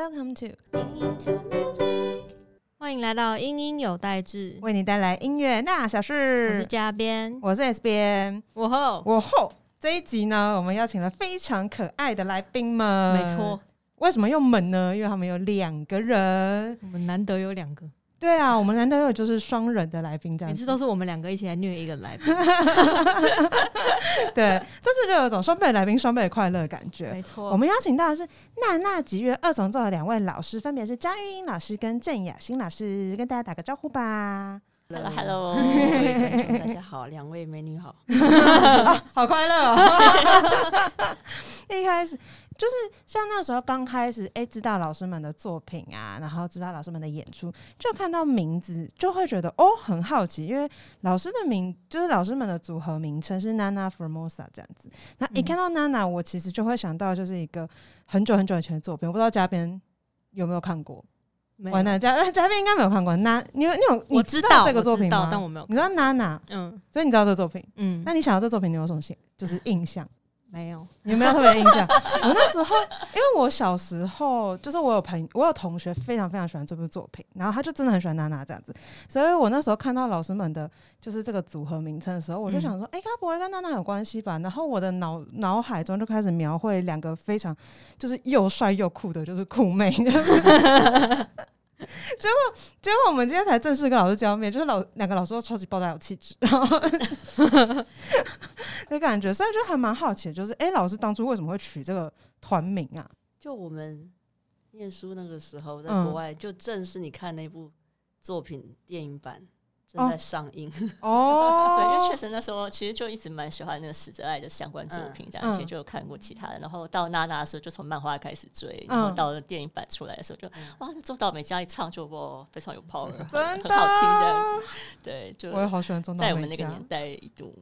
Welcome to 欢迎来到英音有代志，为你带来音乐那小我是事。嘉边，我是 S 边，我后我后这一集呢，我们邀请了非常可爱的来宾们。没错，，为什么用门呢？因为他们有两个人。我们难得有两个，对啊，我们难得有就是双人的来宾这样子。每次都是我们两个一起来虐一个来宾，对，这次就有一种双倍来宾双倍快乐的感觉。没错，我们邀请到的是娜娜吉乐二重奏的两位老师，分别是张玉英老师跟郑雅欣老师，跟大家打个招呼吧。Hello Hello 各位观众大家好，两位美女好。好快乐哦！一开始就是像那时候刚开始，哎、知道老师们的作品啊，然后知道老师们的演出，就看到名字就会觉得哦很好奇，因为老师的名就是老师们的组合名称是 Nana Formosa 这样子。那一嗯看到 Nana，我其实就会想到就是一个很久很久以前的作品，我不知道嘉宾有没有看过。没有嘉嘉宾应该没有看过。那你有你有你知道这个作品我知道吗？但我没有你知道 Nana，嗯所以你知道这个作品。嗯，那你想到这作品，你有什么印就是印象？没有，你有没有特别印象？我那时候，因为我小时候就是我有朋我有同学非常非常喜欢这部作品，然后他就真的很喜欢娜娜这样子，所以我那时候看到老师们的就是这个组合名称的时候，我就想说，哎、该不会跟娜娜有关系吧？然后我的脑脑海中就开始描绘两个非常就是又帅又酷的，就是酷妹，就是。结果，结果我们今天才正式跟老师见到面，就是老两个老师都超级爆炸有气质，然后 的感觉，所以就还蛮好奇，就是哎、诶老师当初为什么会取这个团名啊？就我们念书那个时候，在嗯国外，就正是你看那部作品电影版哦正在上映。哦。对，因哦为确实那时候其实就一直蛮喜欢那个史哲爱的相关作品，这样以前就有看过其他的。然后到娜娜的时候，就从漫画开始追，嗯然后到了电影版出来的时候就，哇，那周岛美嘉一唱就哇非常有 power，很，好听的。对，就我也好喜欢中岛在我们那个年代一度，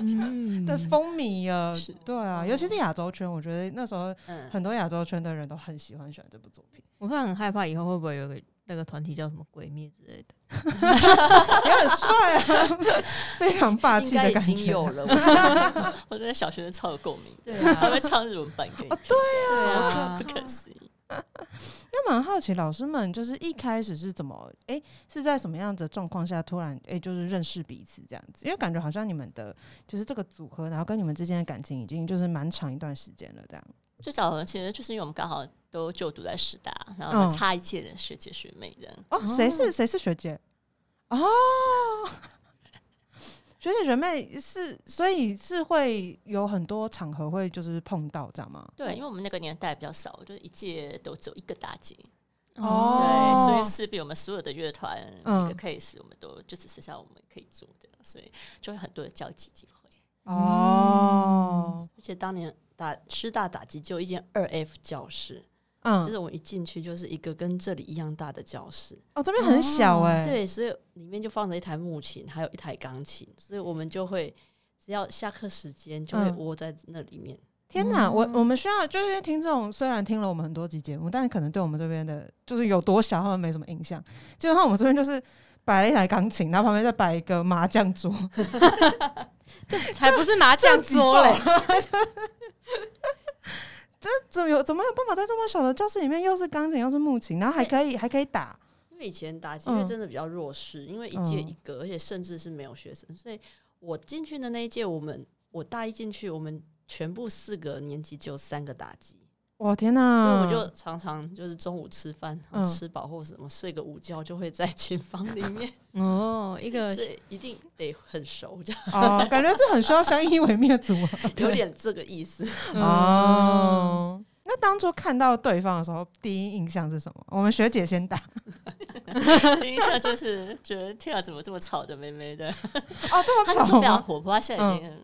嗯。对风靡啊，对啊，尤其是亚洲圈，我觉得那时候嗯，很多亚洲圈的人都很喜欢喜欢这部作品，我突然很害怕以后会不会有个那个团体叫什么鬼灭之类的，也很帅啊，非常霸气的感觉。经有了。我觉得小学生超有共鸣，对还啊，会唱日文版给你听，对啊不可思议。那蛮好奇，老师们就是一开始是怎么，哎、是在什么样子的状况下突然，哎、就是认识彼此这样子？因为感觉好像你们的就是这个组合，然后跟你们之间的感情已经就是蛮长一段时间了，这样。最早呢，其实就是因为我们刚好都就读在师大，然后差一届的学姐学妹这样。哦，谁是谁是学姐？哦，学姐学妹是，所以是会有很多场合会就是碰到这样吗？对，因为我们那个年代比较少，就是一届都只有一个大姐，哦对，所以势必我们所有的乐团每个 case，我们都就只剩下我们可以做的，所以就会很多的交集机会。哦，而且当年打师大打击就一间二 F 教室，嗯，就是我一进去就是一个跟这里一样大的教室。哦，这边很小哎、对，所以里面就放着一台木琴，还有一台钢琴，所以我们就会只要下课时间就会嗯窝在那里面。天哪，我我们需要就是因为听众虽然听了我们很多集节目，但是可能对我们这边的就是有多小，他们没什么印象。基本上我们这边就是摆了一台钢琴，然后旁边再摆一个麻将桌，才不是麻将桌嘞，这怎么有怎么有办法在这么小的教室里面又是钢琴又是木琴，然后还可以还可以打？因为以前打击乐嗯。真的比较弱势，因为一届嗯一个，而且甚至是没有学生，所以我进去的那一届，我们我大一进去，我们全部四个年级只有三个打击，我天所以！我就常常就是中午吃饭，然嗯后吃饱或什么睡个午觉，就会在琴房里面，哦，一个所以一定得很熟，这样哦，感觉是很需要相依为命的组合 有点这个意思。哦。那当初看到对方的时候，第一印象是什么？我们学姐先打第一印象就是觉得天啊，怎么这么吵的妹妹的？哦，这么吵非常？活泼，她现在已经很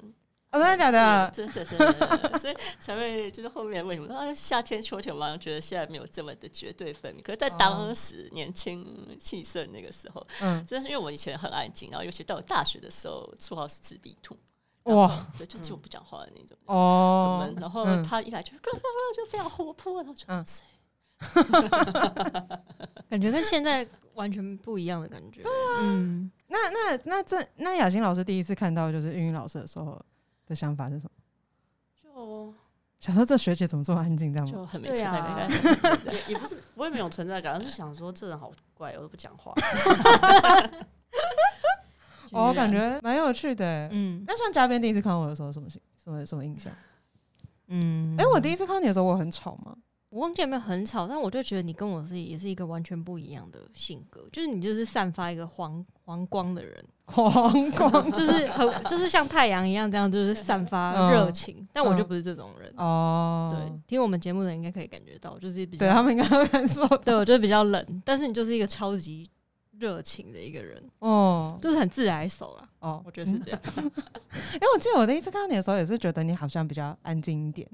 哦真的假的？真的真的，所以才会就是后面为什么啊夏天秋天，我好像觉得现在没有这么的绝对分明。可是，在当时年轻气盛那个时候，嗯，真的是因为我以前很安静，然后尤其到我大学的时候，绰号是自闭兔，哇，对，就几乎不讲话的那种，哦闷。，然后嗯他一来就就非常活泼，然后就嗯谁 感觉跟现在完全不一样的感觉。对啊，嗯，那那那这那雅欣老师第一次看到就是英语老师的时候的想法是什么？就想说这学姐怎么这么安静这样吗？就很没对存在啊感。也也不是我也没有存在感，而是想说这人好怪，我都不讲话。哦，感觉蛮有趣的欸。嗯那像嘉宾第一次看我的时候，什么什么什么印象？嗯，哎，我第一次看到你的时候，我很吵吗？我忘记有没有很吵，但我就觉得你跟我是也是一个完全不一样的性格，就是你就是散发一个黄黄光的人，黄光就是很就是像太阳一样这样，就是散发热情。但我就不是这种人。哦，对，听我们节目的人应该可以感觉到，就是比较对他们应该会感受到对我就是比较冷，但是你就是一个超级热情的一个人，哦就是很自来熟啦。哦，我觉得是这样。因为我记得我第一次看到你的时候，也是觉得你好像比较安静一点，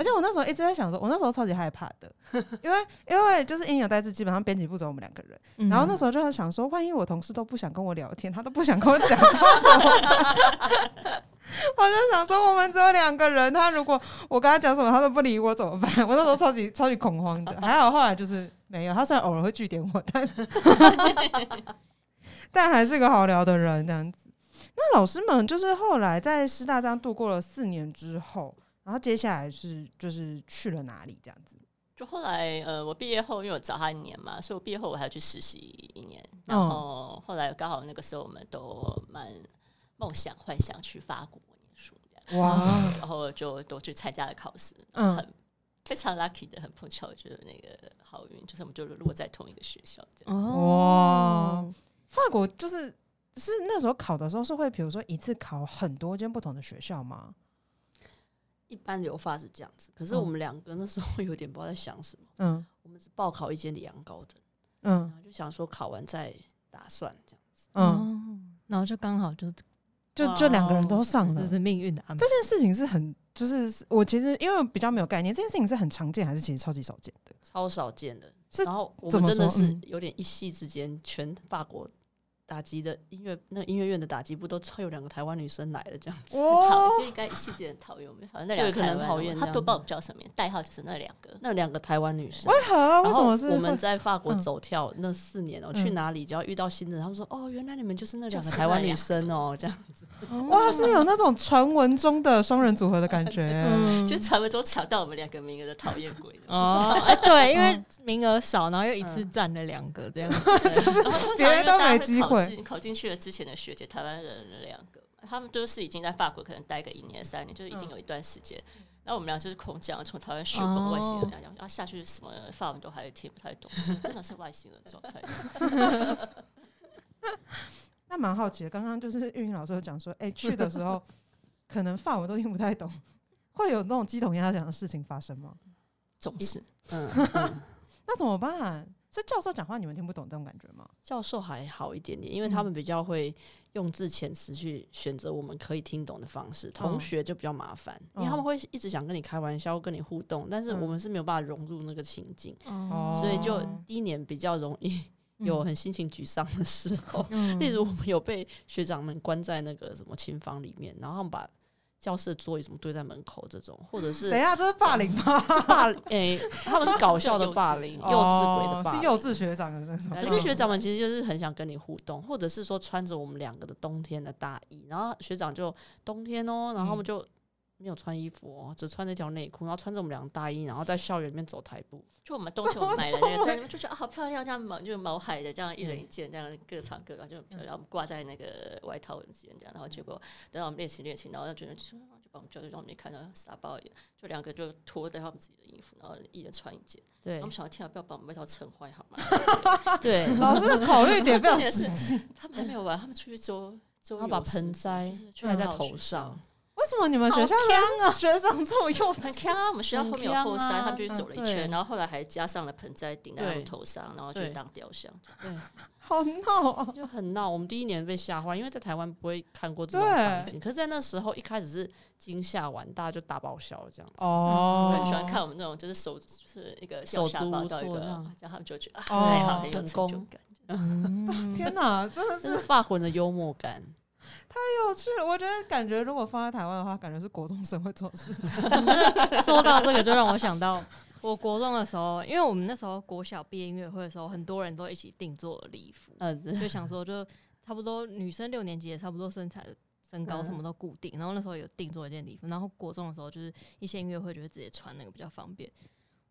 而且我那时候一直在想说，我那时候超级害怕的，因为因为就是音有代志，基本上编辑部只有我们两个人，嗯然后那时候就在想说，万一我同事都不想跟我聊天，他都不想跟我讲话怎么办？我就想说，我们只有两个人，他如果我跟他讲什么，他都不理我怎么办？我那时候超级超级恐慌的，还好后来就是没有，他虽然偶尔会据点我，但但还是个好聊的人这样子。那老师们就是后来在师大这样度过了四年之后，然后接下来是就是去了哪里这样子？就后来呃，我毕业后因为我早他一年嘛，所以我毕业后我还要去实习一年。然嗯后后来刚好那个时候我们都蛮梦想幻想去法国念书这样，哇，然后就都去参加了考试，嗯很非常 lucky 的，很碰巧，就是那个好运，就是我们就落在同一个学校这样。哇，法国就是是那时候考的时候是会，比如说一次考很多间不同的学校吗？一般留发是这样子，可是嗯我们两个那时候 有点不知道在想什么，嗯我们是报考一间里昂高的，嗯然后就想说考完再打算这样。子，嗯，然后就刚好就就就两个人都上了。这是命运的安排这。件事情是很，就是我其实因为比较没有概念，这件事情是很常见还是其实超级少见的？超少见的。是然后我们真的是有点一夕之间，全法国打击的音乐那个音乐院的打击部都超有两个台湾女生来了，这样子。就应该一系之间讨厌我们，讨厌那两个对可能讨厌他都不知道我们叫什么名，代号就是那两个。那两个台湾女生，为什么是？我们在法国嗯走跳那四年哦、嗯去哪里只要遇到新人，他们说哦，原来你们就是那两个台湾女生哦、这样子。哇是有那种传闻中的双人组合的感觉？嗯。就传闻中抢到我们两个名额的讨厌鬼。哦，哎，对，因为名额少，然后又一次占了两个这样子。就是别人都没机会考考进去了之前的学姐，台湾人两个，他们都是已经在法国可能待个一年三年，就是已经有一段时间。然后我们俩就是空降，从台湾学本外星人那样，然后下去什么法文都还听不太懂，就是真的是外星人状态。那蛮好奇的，刚刚就是运营老师有讲说，哎、去的时候可能法文都听不太懂，会有那种鸡同鸭讲的事情发生吗？总是嗯嗯，那怎么办？是教授讲话你们听不懂这种感觉吗？教授还好一点点，因为他们比较会用字遣词去选择我们可以听懂的方式。同学就比较麻烦，因为他们会一直想跟你开玩笑、跟你互动，但是我们是没有办法融入那个情境，哦所以就哦第一年比较容易有很心情沮丧的时候。嗯例如，我们有被学长们关在那个什么琴房里面，然后他们把教室的桌椅什么堆在门口，这种或者是等一下，这是霸凌吗？霸诶、他们是搞笑的 霸凌，幼稚鬼的霸凌，哦是幼稚学长的那种。可是学长们其实就是很想跟你互动，或者是说穿着我们两个的冬天的大衣，然后学长就冬天哦，然后他们就没有穿衣服哦，只穿着一条内裤，然后穿着我们两个大衣，然后在校园里面走台步。就我们冬天我们买的那个，在就觉得啊好漂亮，这样毛就是毛海的，这样一人一件，这样各唱各，然后就很漂亮，挂在那个外套之间这样，然后结果等到我们练习练习，然后就觉得就把我们叫去让我们看到傻爆一样，就两个就脱掉他们自己的衣服，然后一人穿一件，对我们想天啊，不要把我们外套撑坏好吗？对，老师的考虑点非常 重点实是际。他们还没有完，他们出去周周他把盆栽戴在头上校。为什么你们学校的学长这么幼稚？很强啊！我们学校后面有后山，啊他们就去走了一嗯圈，然后后来还加上了盆栽顶在他们头上，然后去对当雕像。对，好闹啊！就很闹。我们第一年被吓坏，因为在台湾不会看过这种对场景，可是在那时候一开始是惊吓完，大家就大爆笑这样子。哦我很喜欢看我们那种就是手是一个手掉下巴足无到一个措这样，他们就觉得啊，哦太好了，有成功感。嗯 天哪，真的是 这是法国人的幽默感。太有趣了！我觉得感觉如果放在台湾的话，感觉是国中生会做的事情。说到这个，就让我想到我国中的时候，因为我们那时候国小毕业音乐会的时候，很多人都一起定做礼服，嗯，就想说就差不多女生六年级也差不多身材身高嗯什么都固定，然后那时候有定做一件礼服，然后国中的时候就是一些音乐会就会直接穿那个比较方便。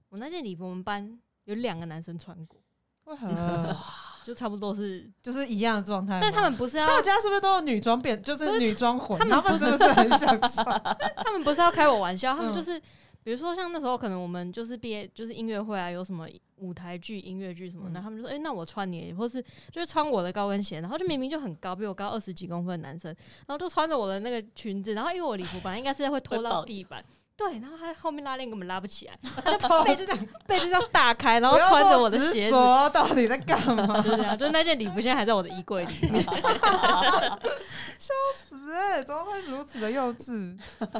我那件礼服我们班有两个男生穿过，为何 就差不多是，就是一样的状态？但他们不是要大家是不是都有女装变，就是女装混？他们是不是很想穿？他们不是要开我玩笑，他们嗯就是。比如说像那时候可能我们就是毕业就是音乐会啊，有什么舞台剧、音乐剧什么的，嗯他们就说：“哎、那我穿你，或是就是穿我的高跟鞋。”然后就明明就很高，比我高二十几公分的男生，然后就穿着我的那个裙子，然后因为我礼服本来应该是会拖到地板，对，然后他后面拉链根本拉不起来，他就背就这样背就这样大开，然后穿着我的鞋子，着，到底在干嘛？就是这样，就是那件礼服现在还在我的衣柜里面。笑死哎、怎么会如此的幼稚？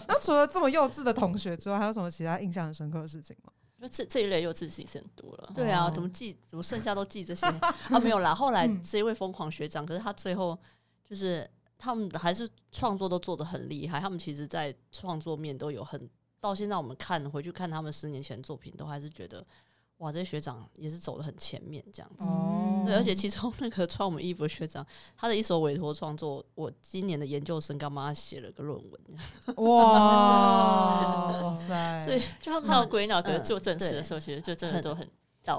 那除了这么幼稚的同学之外，还有什么其他印象很深刻的事情吗？就这这一类幼稚其实很多了。对啊，哦怎么记？怎么剩下都记这些啊？没有啦，后来嗯这一位疯狂学长，可是他最后就是他们还是创作都做得很厉害。他们其实，在创作面都有很到现在我们看回去看他们十年前的作品，都还是觉得哇，这些学长也是走的很前面这样子。哦对，而且其中那个穿我们衣服的学长，他的一首委托创作，我今年的研究生刚帮他写了个论文，哇哇 塞！所以就他们闹归闹，可做正事的对时候，其实就真的很都很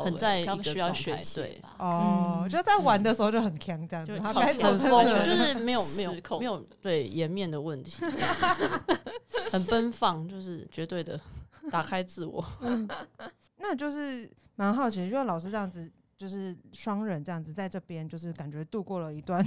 很在他们需要一个状学习态对吧。哦，嗯就在玩的时候就很强这样子，就是没有没有没有对颜面的问题，很奔放，就是绝对的打开自我。那就是蛮好奇，因为老师这样子。就是双人这样子在这边，就是感觉度过了一段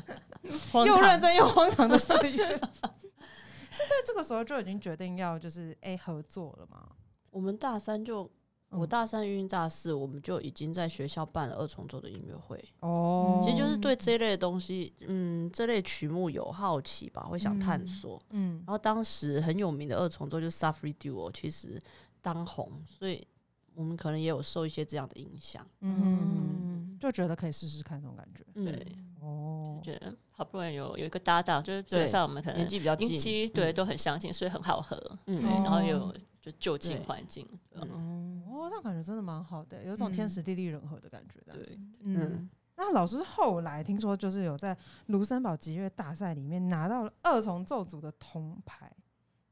荒唐又认真又荒唐的岁月。是在这个时候就已经决定要就是哎、合作了吗？我们大三就，嗯我大三运大四，我们就已经在学校办了二重奏的音乐会。哦其实就是对这类的东西，嗯，这类曲目有好奇吧，会想探嗯索。嗯然后当时很有名的二重奏就是 Suffery Duo，其实当红，所以我们可能也有受一些这样的影响。嗯，就觉得可以试试看那种感觉。嗯，对，哦就觉得好不容易有有一个搭档，就是基对本上我们可能年纪比较近，对嗯都很相近，所以很好合。嗯，然后有就就近环境。嗯哦，那感觉真的蛮好的，有一种天时地利人和的感觉。对，嗯，嗯，那老师后来听说，就是有在卢森堡吉乐大赛里面拿到了二重奏组的铜牌，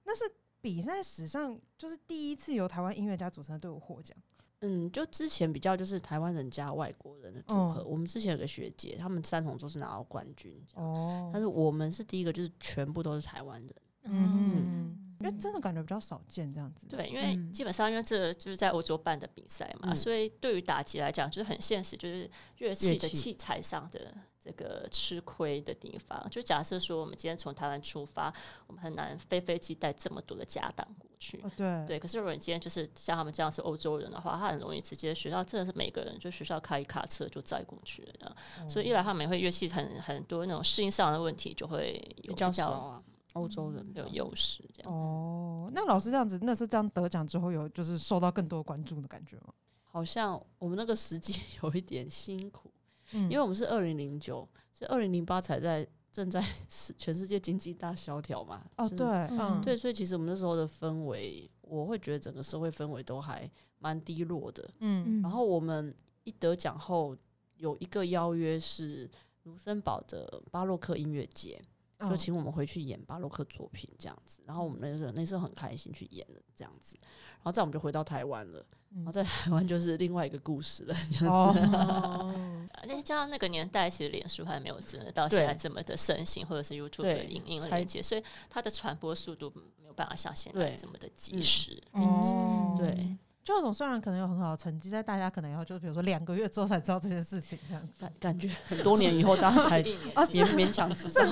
那是比赛史上就是第一次由台湾音乐家组成的队伍获奖。嗯，就之前比较就是台湾人加外国人的组合，嗯我们之前有个学姐，他们三重奏是拿到冠军，哦但是我们是第一个，就是全部都是台湾人。嗯，因为真的感觉比较少见这样子。对，因为嗯基本上因为这就是在欧洲办的比赛嘛，嗯所以对于打击来讲就是很现实，就是乐器的器器材上的这个吃亏的地方。就假设说我们今天从台湾出发，我们很难飞飞机带这么多的家当过去。哦，对对，可是如果你今天就是像他们这样是欧洲人的话，他很容易直接学校真的是每个人就学校开一卡车就载过去了这样，哦所以一来他们也会乐器很很多那种适应上的问题就会有比较少啊，欧洲人比有较优势这样。哦，那老师这样子，那是这样得奖之后有就是受到更多关注的感觉吗？好像我们那个时机 有一点辛苦，嗯因为我们是二零零九，是二零零八才在正在 世全世界经济大萧条嘛。就是哦对，嗯对，所以其实我们那时候的氛围，我会觉得整个社会氛围都还蛮低落的。嗯然后我们一得奖后，有一个邀约是卢森堡的巴洛克音乐节，嗯就请我们回去演巴洛克作品这样子。然后我们那时候那时候很开心去演了这样子。然后再我们就回到台湾了，嗯然后在台湾就是另外一个故事了。哦，那加上那个年代，其实脸书还没有真的到现在这么的盛行，或者是 YouTube 的对影音连接，所以它的传播速度没有办法像现在这么的及嗯时。哦，对，就那种虽然可能有很好的成绩，但大家可能以后就比如说两个月之后才知道这件事情，这样。感感觉很多年以后大家才 一年啊勉勉强知道。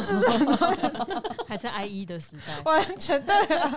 还是 IE 的时代。完全对啊，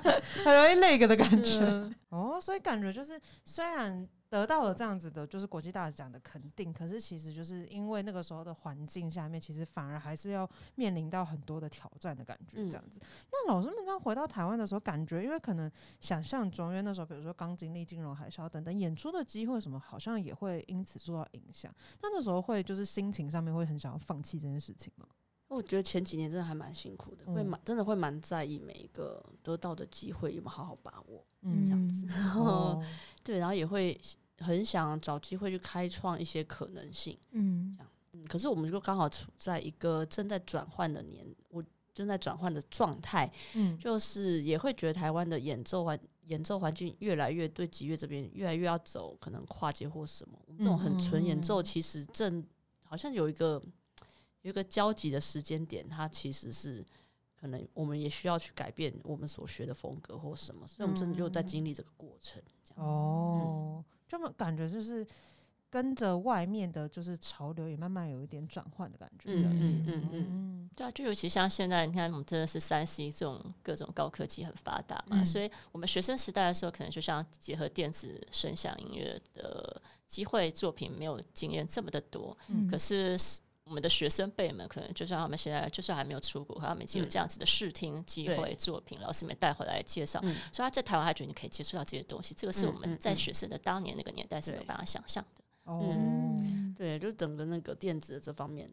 很容易那个的感觉。嗯 哦，所以感觉就是虽然得到了这样子的，就是国际大奖的肯定，可是其实就是因为那个时候的环境下面，其实反而还是要面临到很多的挑战的感觉，嗯这样子。那老师们这样回到台湾的时候，感觉因为可能想象中，因为那时候比如说刚经历金融海啸等等，演出的机会什么，好像也会因此受到影响。那那时候会就是心情上面会很想要放弃这件事情吗？我觉得前几年真的还蛮辛苦的，会嗯蛮真的会蛮在意每一个得到的机会有没有好好把握。嗯，这样子然 后，对，然后也会很想找机会去开创一些可能性。嗯。嗯，可是我们就刚好处在一个正在转换的年，我正在转换的状态，嗯，就是也会觉得台湾的演奏环演奏环境越来越对吉乐这边越来越要走可能跨界或什么。我们这种很纯演奏，嗯。其实正好像有一个有一个交集的时间点，它其实是可能我们也需要去改变我们所学的风格或什么，所以我们真的就在经历这个过程。这样子，哦，这么感觉就是跟着外面的，就是潮流也慢慢有一点转换的感觉。嗯这样子嗯嗯嗯嗯对啊，就尤其像现在，你看我们真的是三 C 这种各种高科技很发达嘛，嗯所以我们学生时代的时候，可能就像结合电子声响音乐的机会作品没有经验这么的多，嗯可是我们的学生辈们可能就像他们现在就是还没有出国，他们已经有嗯。这样子的试听机对。会作品，老师们带回来介绍，嗯。所以他在台湾他觉得你可以接触到这些东西，这个是我嗯们在学生的当年那个年代是没有办法想象的。哦，嗯。对，就是整个那个电子的这方面，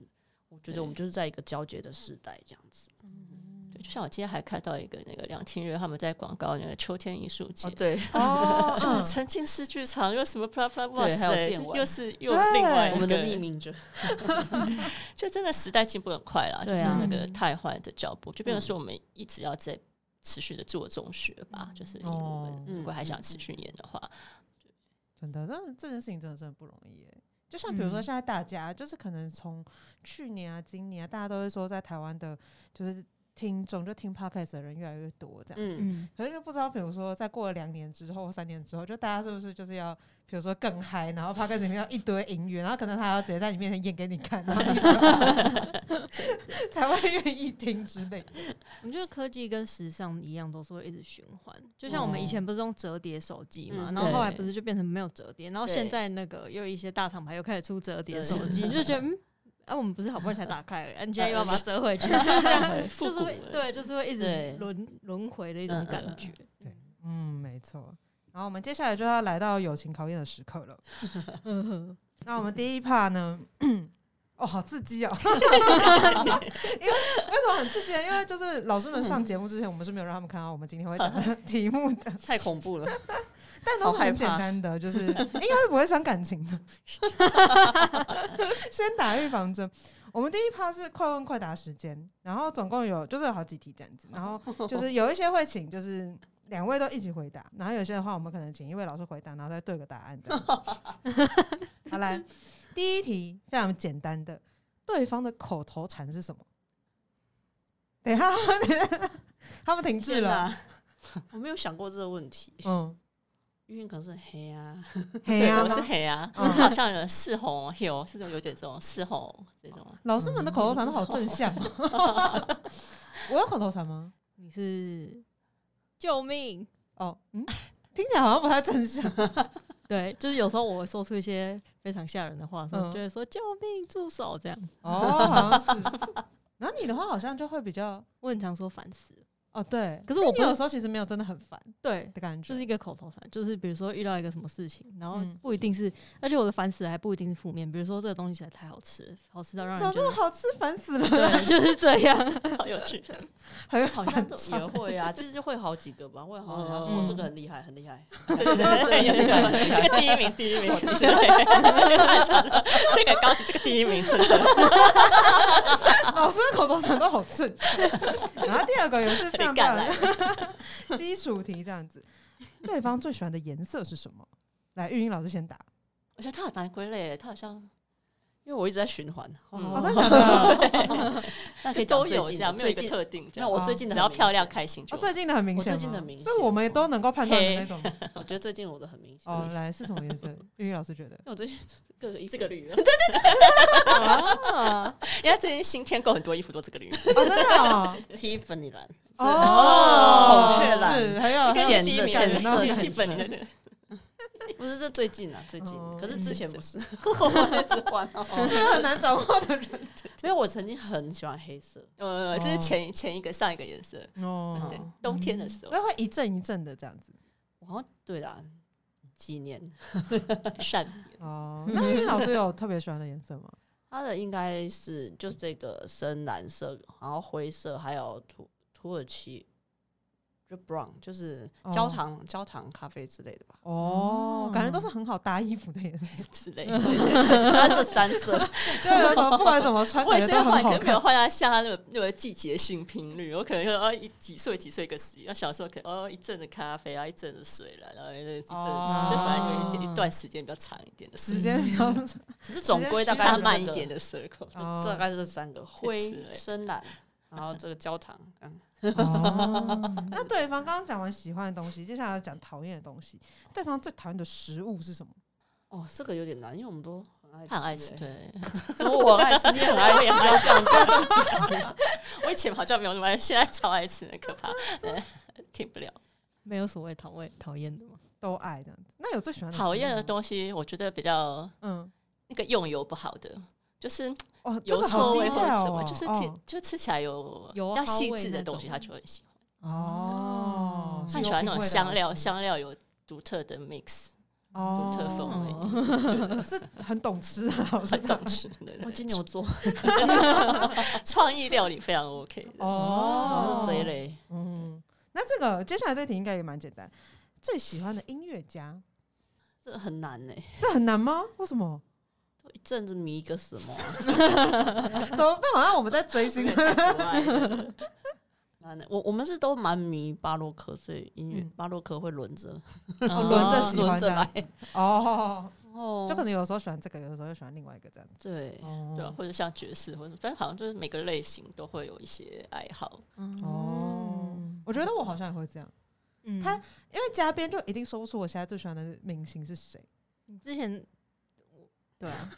我觉得我们就是在一个交接的时代这样子。对，就像我今天还看到一个那个梁天月他们在广告那个秋天艺术节哦，，对，哦，就沉浸式剧场，又什么 blah blah，哇对还有塞，电玩就又是又对另外一我们的个匿名者，就真的时代进步很快啦，就是对啊那个太换的脚步，就变成说我们一直要在持续的做中学吧，就是如果还想持续演的话，真的，真的这件事情真的真的不容易耶。就像比如说，嗯。现在大家、就是可能从去年啊、今年啊，大家都会说在台湾的，就是听众就听 podcast 的人越来越多这样。子，嗯，可是就不知道，比如说在过了两年之后、三年之后，就大家是不是就是要，比如说更嗨，然后 podcast 里面要一堆音乐，然后可能他要直接在你面前演给你看，然后你才会愿意听之类的。我觉得科技跟时尚一样，都是会一直循环。就像我们以前不是用折叠手机嘛，嗯然后后来不是就变成没有折叠，然后对现在那个又有一些大厂牌又开始出折叠手机，你就觉得嗯，啊，我们不是好不容易才打开啊你现在又要把它折回去，就是这样，就是会对，就是会一直轮轮回的一种感觉。嗯，没错。然后我们接下来就要来到友情考验的时刻了。嗯那我们第一 part 呢？哦，好刺激哦！因为为什么很刺激呢？因为就是老师们上节目之前，我们是没有让他们看到我们今天会讲的 题目的，太恐怖了。但都是很简单的，就是 应该是不会伤感情的。先打预防针。我们第一 part 是快问快答时间，然后总共有就是有好几题这样子，然后就是有一些会请就是两位都一起回答，然后有些的话我们可能请一位老师回答，然后再对个答案这样子。好来，第一题非常简单的，对方的口头禅是什么？等一下，他们停滞了。我没有想过这个问题。嗯，因为可能是黑啊，对，黑啊我是？黑啊，嗯好像有四红 hill 是这种有点这种四红这种，老师们的口头禅都好正向哦。我有口头禅吗？你是救命！哦，嗯，听起来好像不太正向。对，就是有时候我会说出一些非常吓人的话，所以嗯就会说救命，助手这样。哦，好像是。然后你的话好像就会比较我很常说烦死了，哦，对。可是我不是你有时候其实没有真的很烦对，的感觉，就是一个口头禅，就是比如说遇到一个什么事情，然后嗯不一定是，而且我的烦死还不一定是负面，比如说这个东西实在太好吃，好吃到让怎么人觉得这么好吃，烦死了，对，就是这样。好有趣。很好像都反差也会啊，其实会好几个吧，会好像说嗯这个很厉害，很厉害。对对对这个第一名，第一名，对，这个高级，这个第一名，真的。老师的口头禅都好正向。然后第二个也是干常 基础题这样子，对方最喜欢的颜色是什么？来，玉英老师先答。我觉得他很难归类，他好像因为我一直在循环，哦，哇真的？那可以都有这样，没有一个特定。那我最近的只要漂亮开心。最近的很明显，我最近的很明显。所以我们也都能够判断的那种。我觉得最近我的很明显，哦，来是什么颜色？玉英老师觉得？为我最近各个衣服这个绿对对 对，因为最近新添购很多衣服都这个绿，哦，真的哦，Tiffany 蓝，哦，孔雀蓝是很有浅浅色到浅色对对不是这最近啊，最近哦，可是之前不是，我一直换哦。是很难掌握的人。因为我曾经很喜欢黑色，呃，这是前前一个上一个颜色，哦。对，冬天的时候。那会一阵一阵的这样子。我好像对啦，几年。善哦。那玉英老师有特别喜欢的颜色吗？它的应该是就是这个深蓝色，然后灰色，还有土土耳其就 brown 就是哦焦糖、焦糖咖啡之类的吧。哦，感觉都是很好搭衣服的颜色，之类的。对对对它这三色，对不管怎么穿，我也是要换，可。能没有换到像他那个那个季节性频率，我可能就哦一几岁几岁一个时间，那小时候可能哦一阵的咖啡啊，一阵的水了，然后一阵子，反正有一点一段时间比较长一点的时间比较可是总归大概是慢一点的 circle。大概是这三个灰深蓝，然后这个焦糖，嗯，哦，那对方刚刚讲完喜欢的东西，接下来要讲讨厌的东西。对方最讨厌的食物是什么？哦，这个有点难，因为我们都很爱他很爱吃，欸，对。我很爱吃，你也很爱吃，不要这样，不要这样讲。我以前好像没有那么爱，现在超爱吃，很可怕，呃 停不了。没有所谓讨厌讨厌的吗？都爱这样子。那有最喜欢的讨厌的东西，我觉得比较嗯，那个用油不好的，就是哦，这油个好臭味或者什么，哦就是挺哦就吃起来有油比较细致的东西，他就会喜欢。哦，他喜欢那种香料，香香料有独特的 mix，哦独特风味，是很懂吃的老师很懂吃的。我金牛座，创意料理非常 OK 的。哦后是这一类，嗯，那这个接下来这题应该也蛮简单。最喜欢的音乐家，这很难呢。这很难吗？为什么？都一阵子迷一个什么啊，怎么办？好像我们在追星。我我们是都蛮迷巴洛克，所以音乐嗯巴洛克会轮着哦 轮着喜欢轮着来。哦，哦，就可能有时候喜欢这个，有的时候又喜欢另外一个这样子。对，哦对啊，或者像爵士，或者反正好像就是每个类型都会有一些爱好。哦，我觉得我好像也会这样，嗯他因为嘉宾就一定说不出我现在最喜欢的明星是谁。你之前对啊，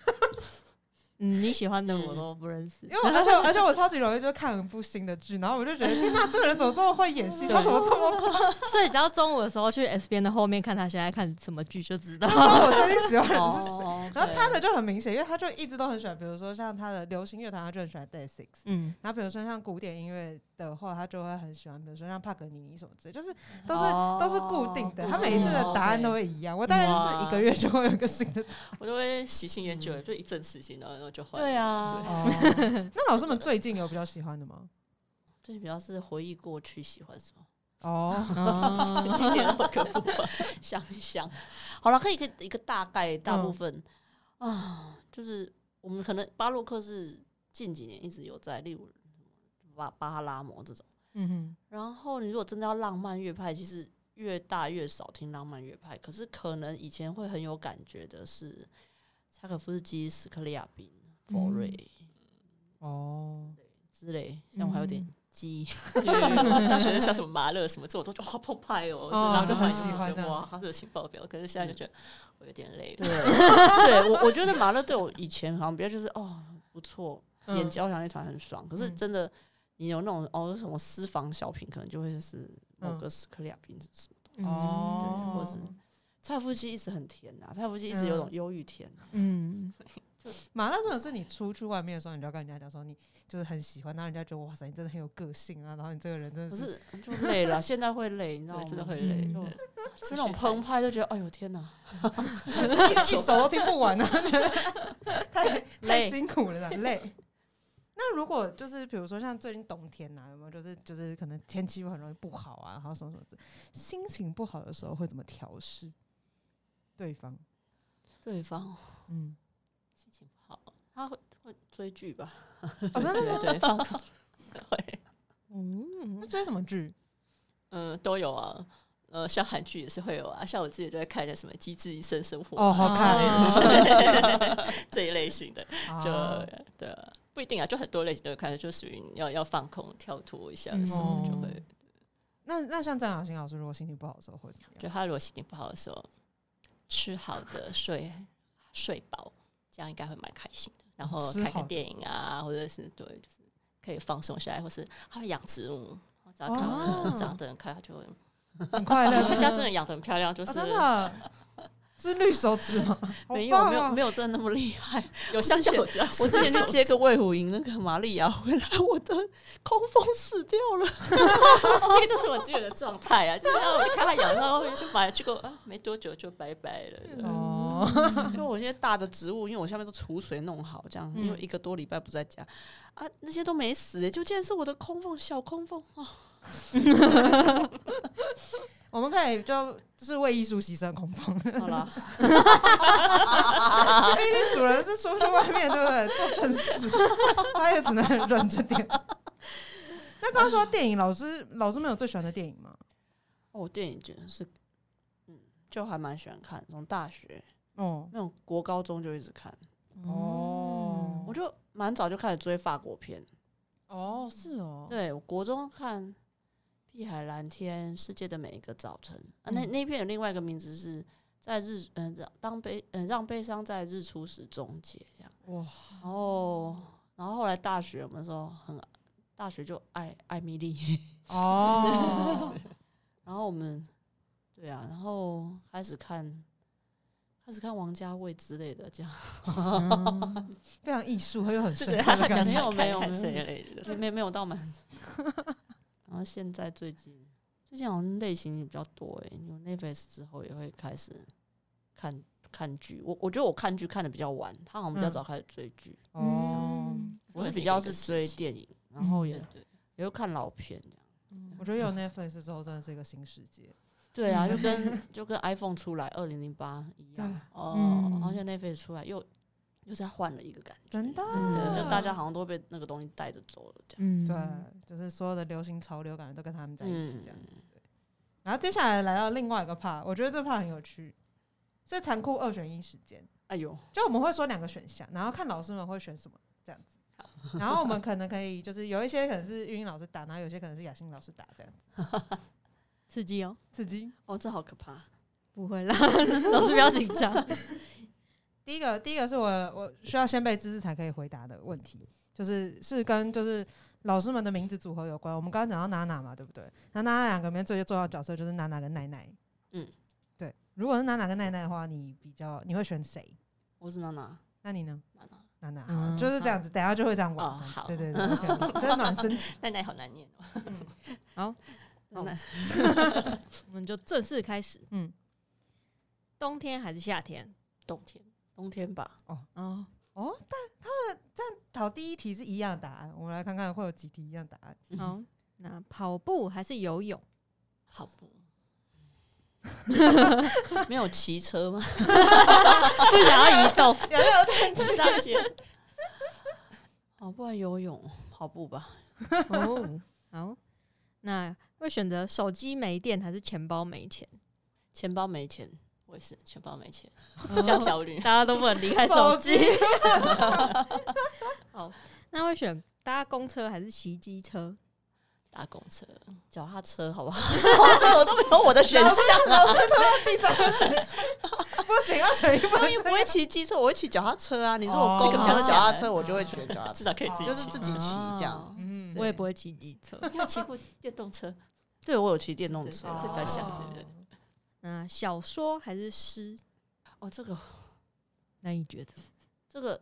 嗯，你喜欢的我都不认识因，为我而且而且我超级容易就看一部新的剧，然后我就觉得天哪，这个人怎么这么会演戏？他怎么这么快？所以只要中午的时候去 S 边的后面看他现在看什么剧就知道我最近喜欢的人是谁。哦然后他的就很明显，因为他就一直都很喜欢，比如说像他的流行乐团，他就很喜欢 Day Six。嗯，然后比如说像古典音乐的话，他就会很喜欢，比如说像帕格尼尼什么之类，就是都是、哦都是固定的，他每一次的答案都会一样。我大概就是一个月就会有一个新的。我就会喜新厌旧，就一阵时间，然对啊。哦，那老师们最近有比较喜欢的吗？最近比较是回忆过去喜欢什么，哦，哦，经典老歌部分，想一想。好了，可以可以一个大概大部嗯。分。啊，就是我们可能巴洛克是近几年一直有在，例如巴巴哈拉摩这种。嗯哼，然后你如果真的要浪漫乐派，其实越大越少听浪漫乐派。可是可能以前会很有感觉的是柴可夫斯基、斯克利亚宾、佛瑞哦，之类，像我还有点嗯记忆。大学 像什么麻乐什么这种都觉得好澎湃哦，哦然后就很很喜欢哇，他热情爆表。可是现在就觉得我有点累对，了。对 我我觉得马勒对我以前好像比较就是哦不错，嗯演交响乐团很爽。可是嗯真的你有那种哦什么私房小品，可能就会是某嗯个斯克里亚宾是什么，嗯哦，或者是蔡夫妻一直很甜呐，蔡夫妻一直有种忧郁甜。嗯，马拉真的是你出去外面的时候，你就要跟人家讲说你就是很喜欢，然后人家觉得哇塞，你真的很有个性啊，然后你这个人真的是是 就累了，现在会累，你知道对，吗？真的会累。是那种澎湃，就觉得哎呦天哪！一一首都听不完啊，太太累辛苦了啦，累。那如果就是比如说像最近冬天呐、有没有就是就是可能天气会很容易不好啊，然后什么什么之，心情不好的时候会怎么调试？对方，对方嗯，他会会追剧吧？哦，真的吗？对对，放空会，嗯那追什么剧？嗯，都有啊。呃，像韩剧也是会有啊，像我自己就在看一下什么《机智医生生活》哦好看啊 这一类型的，就啊对啊，不一定啊，就很多类型都有看，就属于要要放空、跳脱一下嗯的时候，就哦会。那那像张雅欣老师，如果心情不好的时候会怎么样？就他如果心情不好的时候，吃好的、睡睡饱，这样应该会蛮开心的。然后看看电影啊，或者是对，就是可以放松下来，或是他会养植物，只要看长得很快，他就会。很快乐，他家真的养的很漂亮，就哦是是绿手指吗？好 没有没有没有真的那么厉害。有相较我我之前那种去接个魏虎营，那个玛利亚回来，我的空风死掉了。那个就是我自己的状态啊，就是让我看他养，到后面就买，结果啊没多久就拜拜了。哦，就我现在大的植物，因为我下面都储水弄好，这样，因为嗯一个多礼拜不在家啊，那些都没死、欸，就竟然是我的空缝小空缝啊！我们可以就就是为艺术牺牲空风，毕好啦，竟主人是出去外面，对不对？做正事，他也只能忍着点。那刚刚说电影，老师老师们有最喜欢的电影吗？哦，电影真的是，嗯，就还蛮喜欢看，从大学哦那种国高中就一直看，哦我就蛮早就开始追法国片。哦，是哦，对，我国中看《碧海蓝天》《世界的每一个早晨》啊，那嗯那一片有另外一个名字是在日嗯、让当悲嗯、让悲伤在日出时终结这样。哇，然后然后后来大学我们说很大学就爱艾米丽，哦，然后我们对啊，然后开始看开始看王家卫之类的这样，嗯非常艺术，又很 深，刻的感觉。没有没有没有没没没有到蛮。然后现在最近最近好像类型也比较多诶，有 Netflix 之后也会开始看看剧。我我觉得我看剧看的比较晚，他好像比较嗯早开始追剧。哦，我是比较是追电影，然后也也会看老片这样。我觉得有 Netflix 之后，真的是一个新世界。对啊，就跟 就跟 iPhone 出来二零零八一样，哦嗯然后现在 Netflix 出来又又再换了一个感觉，真的，真的就大家好像都被那个东西带着走了这样。嗯，对，就是所有的流行潮流感觉都跟他们在一起这样。嗯，然后接下来来到另外一个 part，我觉得这 part 很有趣，是残酷二选一时间。哎呦，就我们会说两个选项，然后看老师们会选什么这样子。然后我们可能可以就是有一些可能是玉英老师打，然后有些可能是雅欣老师打这样子，刺激哦，刺激。哦，这好可怕。不会啦，老师不要紧张。第一个，第一个是我我需要先背知识才可以回答的问题，就是是跟就是老师们的名字组合有关。我们刚刚讲到娜娜嘛，对不对？那娜娜两个里面最重要的角色就是娜娜跟奈奈。嗯，对。如果是娜娜跟奈奈的话，你比较你会选谁？我是娜娜，那你呢？娜娜娜娜，嗯就是这样子，等下就会这样玩。哦好对对对 这是暖身体。奈奈好难念哦，娜娜我们就正式开始。嗯，冬天还是夏天？冬天冬天吧，哦，哦哦，但他们这样考第一题是一样的答案，我们来看看会有几题一样答案。好，那跑步还是游泳？跑步 没有骑车吗？不想要移动。有有上街哦，不然游泳、跑步吧。哦，好，那会选择手机没电还是钱包没钱？钱包没钱，我也是钱包没钱，比较焦虑。大家都不能离开 手机。好，那会选搭公车还是骑机车？搭公车，脚踏车好不好？为什么都没有我的选项啊？老师拖到第三个选项，不行，要选一部我也不会骑机车，我会骑脚踏车啊。你说我公哦车、脚踏车，我就会选脚踏车，至少可以自己就是自己骑这样。哦嗯我也不会骑机车。你有骑过电动车？对我有骑电动对车。这比较像对对对那小说还是诗？哦，这个那你觉得？这个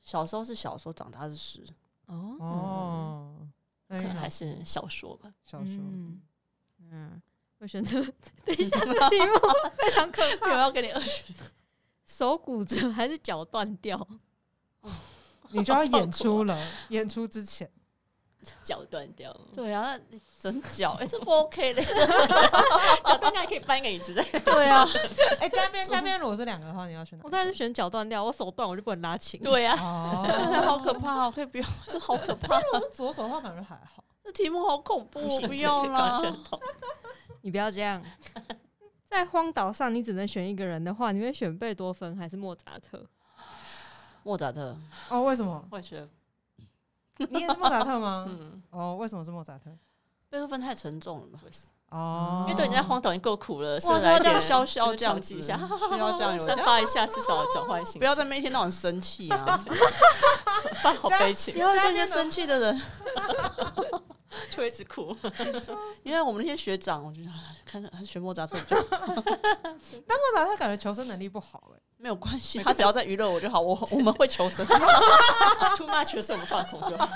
小时候是小说，长大是诗。哦哦，那可能还是小说吧。小说。嗯嗯，会选择 等一下这个题目 非常可怕。我，要给你二选，手骨折还是脚断掉？你就要演出了，演出之前，脚断掉了，对啊，那你整脚，哎，这不 OK 的。脚断掉还可以搬一个椅子的。对啊，哎，嘉宾嘉宾，如果是两个的话，你要选哪个？我当然是选脚断掉，我手断我就不能拉琴。对呀，哦，好可怕哦！可以不要，这好可怕。如果是左手的话，感觉还好。这题目好恐怖，我不要啦。就是痛你不要这样。在荒岛上，你只能选一个人的话，你会选贝多芬还是莫扎特？莫扎特，哦，为什么？我也觉得，你也是莫扎特吗？嗯，哦，为什么是莫扎特？贝多芬太沉重了吧？我也是，哦因为对人家荒岛已经够苦了，是哇，不是来这样消消就是这样子，一下，需要这样有散发一下，至少转换心情，不要在那边一天到晚生气啊！发好悲情不，要跟一个生气的人。就会一直哭。因为我们那些学长，我觉得啊看看还是学莫扎特比较 但莫扎特感觉求生能力不好哎。没有关系，他只要在娱乐我就好，我我们会求生。too much 的时候我们放空就好。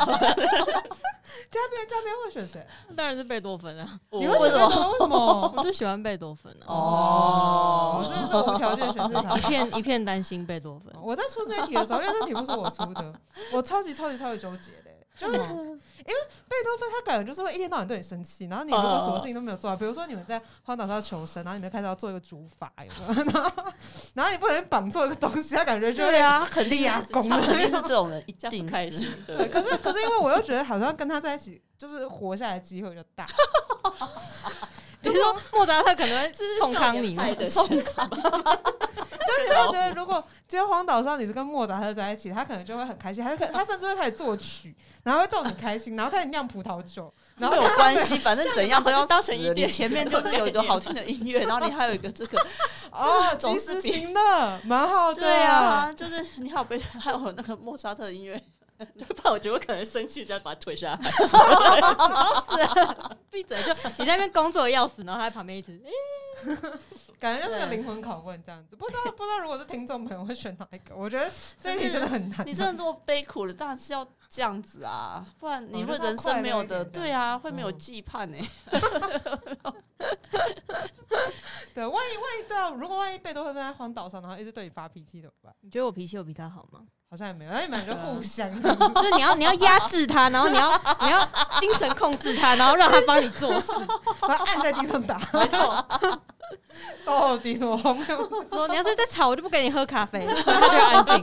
嘉宾嘉宾会选谁？当然是贝多芬啊！你我会选贝多芬为什么？我就喜欢贝多芬啊！哦，我真的是无条件选这一场。片一片担心贝多芬。我在出这一题的时候，因为这题目是我出的，我超级超级超级纠结。就是因为贝多芬他感觉就是会一天到晚对你生气，然后你如果什么事情都没有做，比如说你们在荒岛上求生，然后你们开始要做一个竹筏，有没有？然 后然后你不小心绑做一个东西，他感觉就对啊，肯定 压功他肯定是这种人，一定开心。对，可是可是因为我又觉得好像跟他在一起，就是活下来机会就大。就是说莫扎特可能会冲康你冲现实吧就你会觉得，如果今天荒岛上你是跟莫扎特在一起，他可能就会很开心，他就可他甚至会开始作曲，然后会逗你开心，然后开始酿葡萄酒，然后没有关系，反正怎样都要当。成一点前面 就是有一个好听的音乐，然后你还有一个这个，哦，总即时是行的，蛮好的。对啊，就是你还有被还有那个莫扎特的音乐，对吧？我觉得我可能生气，这样把他推下来。闭嘴！就你在那边工作的要死，然后他在旁边一直，诶 感觉就是个灵魂拷问这样子。不知道不知道，如果是听众朋友会选哪一个？我觉得这一题真的很难。你真的这么悲苦了，当然是要这样子啊，不然你会人生没有的，对啊，会没有嗯羁绊呢。对，万一万一对啊，如果万一贝多芬在荒岛上，然后一直对你发脾气怎么办？你觉得我脾气有比他好吗？好像也没有，那你们两个互相。就是你要你要压制他，然后你要 你要精神控制他，然后让他帮你做事。把他按在地上打，没错，到底什么荒谬？说你要是再吵，我就不给你喝咖啡，他就会安静。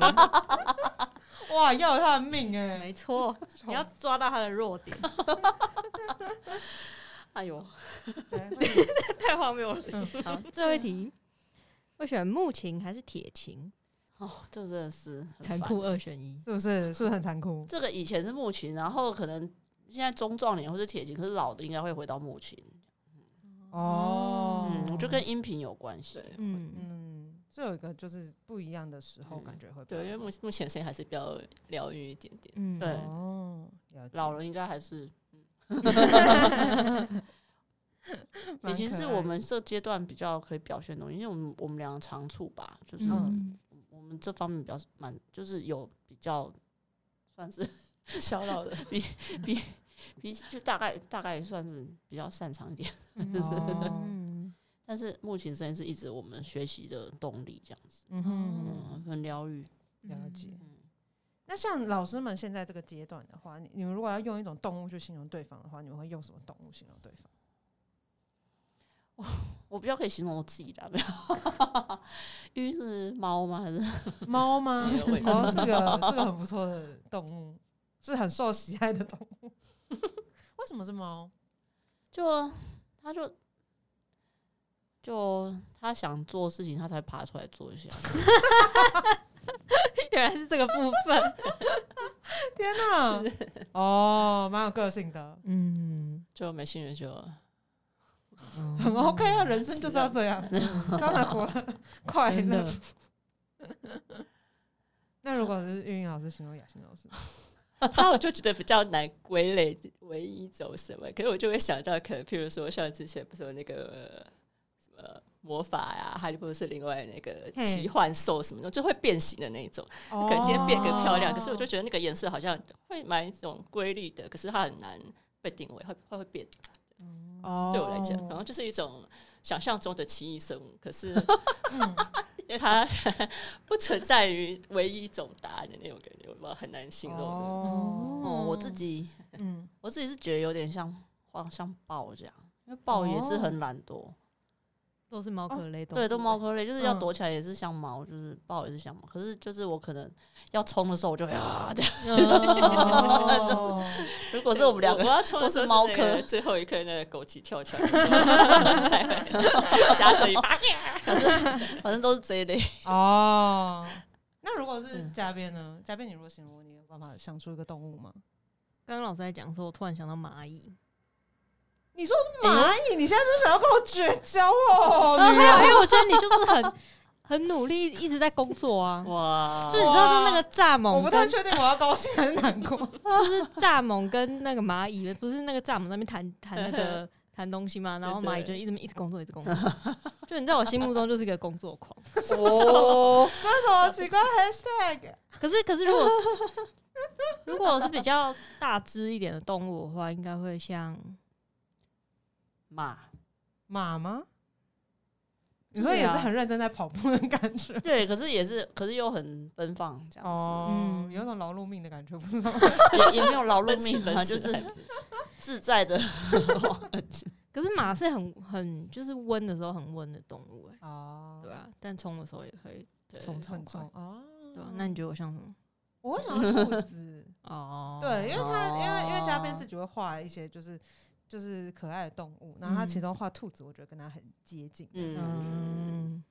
哇，要了他的命哎、没错，你要抓到他的弱点，哎呦，太荒谬了。嗯好，最后一题，会选木琴还是铁琴？哦，这真的是残酷二选一。是不是？是不是很残酷？这个以前是木琴，然后可能现在中壮年或是铁琴，可是老的应该会回到木琴。哦，嗯，我觉得跟音频有关系。嗯，嗯，是有一个就是不一样的时候，嗯。感觉会对，因为目目前声音还是比较疗愈一点点。嗯，对。哦，老人应该还是 蛮铁琴是我们这阶段比较可以表现的东西，因为我们我们两个长处吧，就是嗯，我们这方面比较蛮，就是有比较算是 小老的，比比比就大概大概算是比较擅长一点，就是哦。嗯，但是目前声音是一直我们学习的动力，这样子，嗯哼，嗯，很疗愈。了解。嗯，那像老师们现在这个阶段的话，你你们如果要用一种动物去形容对方的话，你们会用什么动物形容对方？我 我比较可以形容我自己的，没有，因为是猫吗？还是 猫吗？没有 味哦，是个是个很不错的动物，是很受喜爱的动物。为什么是猫？就它就就他想做事情，他才爬出来做一下。原来是这个部分。天哪！哦，蛮有个性的，嗯，就没兴趣就很 OK 啊，人生就是要这样，刚才活了快乐。那如果是运营老师形容雅欣老师，他我就觉得比较难归类为一种什么，可是我就会想到，可能譬如说像之前不是有那个呃什么魔法呀、哈利波特是另外那个奇幻兽什么的，就会变形的那一种，可可能今天变更漂亮，可是我哦就觉得那个颜色好像会蛮一种规律的，可是它很难被定位，会会会变。哦对我来讲，然后就是一种想象中的奇异生物，可是嗯。它不存在于唯一一种答案的那种感觉，我很难形容。哦，哦，我自己嗯，我自己是觉得有点像像像豹这样，因为豹也是很懒惰，都是猫科类动物。对，都猫科类，就是要嗯躲起来也是像猫，就是抱也是像猫。可是就是我可能要冲的时候，我就会啊这样。哦，如果是我们两个，都是猫科最后一刻那个枸杞跳墙的时候，才会夹着尾巴。反正都是这一类。哦，那如果是嗯嘉宾呢？嘉宾，你如果形容，你有办法想出一个动物吗？刚刚老师在讲的时候，我突然想到蚂蚁。你说是蚂蚁，你现在是不是想要跟我绝交哦？啊，没有，因为我觉得你就是很 很努力，一直在工作啊。哇，就你知道，就那个蚱蜢我不太确定我要高兴还是难过。就是蚱蜢跟那个蚂蚁，不是那个蚱蜢那边谈谈那个谈东西嘛，然后蚂蚁就一直一直工作，一直工作。就你在我心目中就是一个工作狂。哦，这是什么奇怪 hashtag？可是可是如果如果是比较大只一点的动物的话，应该会像马马吗？你说也是很认真在跑步的感觉。对，可是也是，可是又很奔放这样子，哦，嗯有种劳碌命的感觉，不知道。也也没有劳碌命啊，奔 驰就是自在的。可是马是很很就是温的时候很温的动物哎、哦对啊，但冲的时候也可以对冲很很冲哦。对啊，那你觉得我像什么？我会想要兔子，哦，对，因为他因为因为嘉宾哦自己会画一些就是就是可爱的动物，然后他其中画兔子，我觉得跟他很接近。嗯，嗯，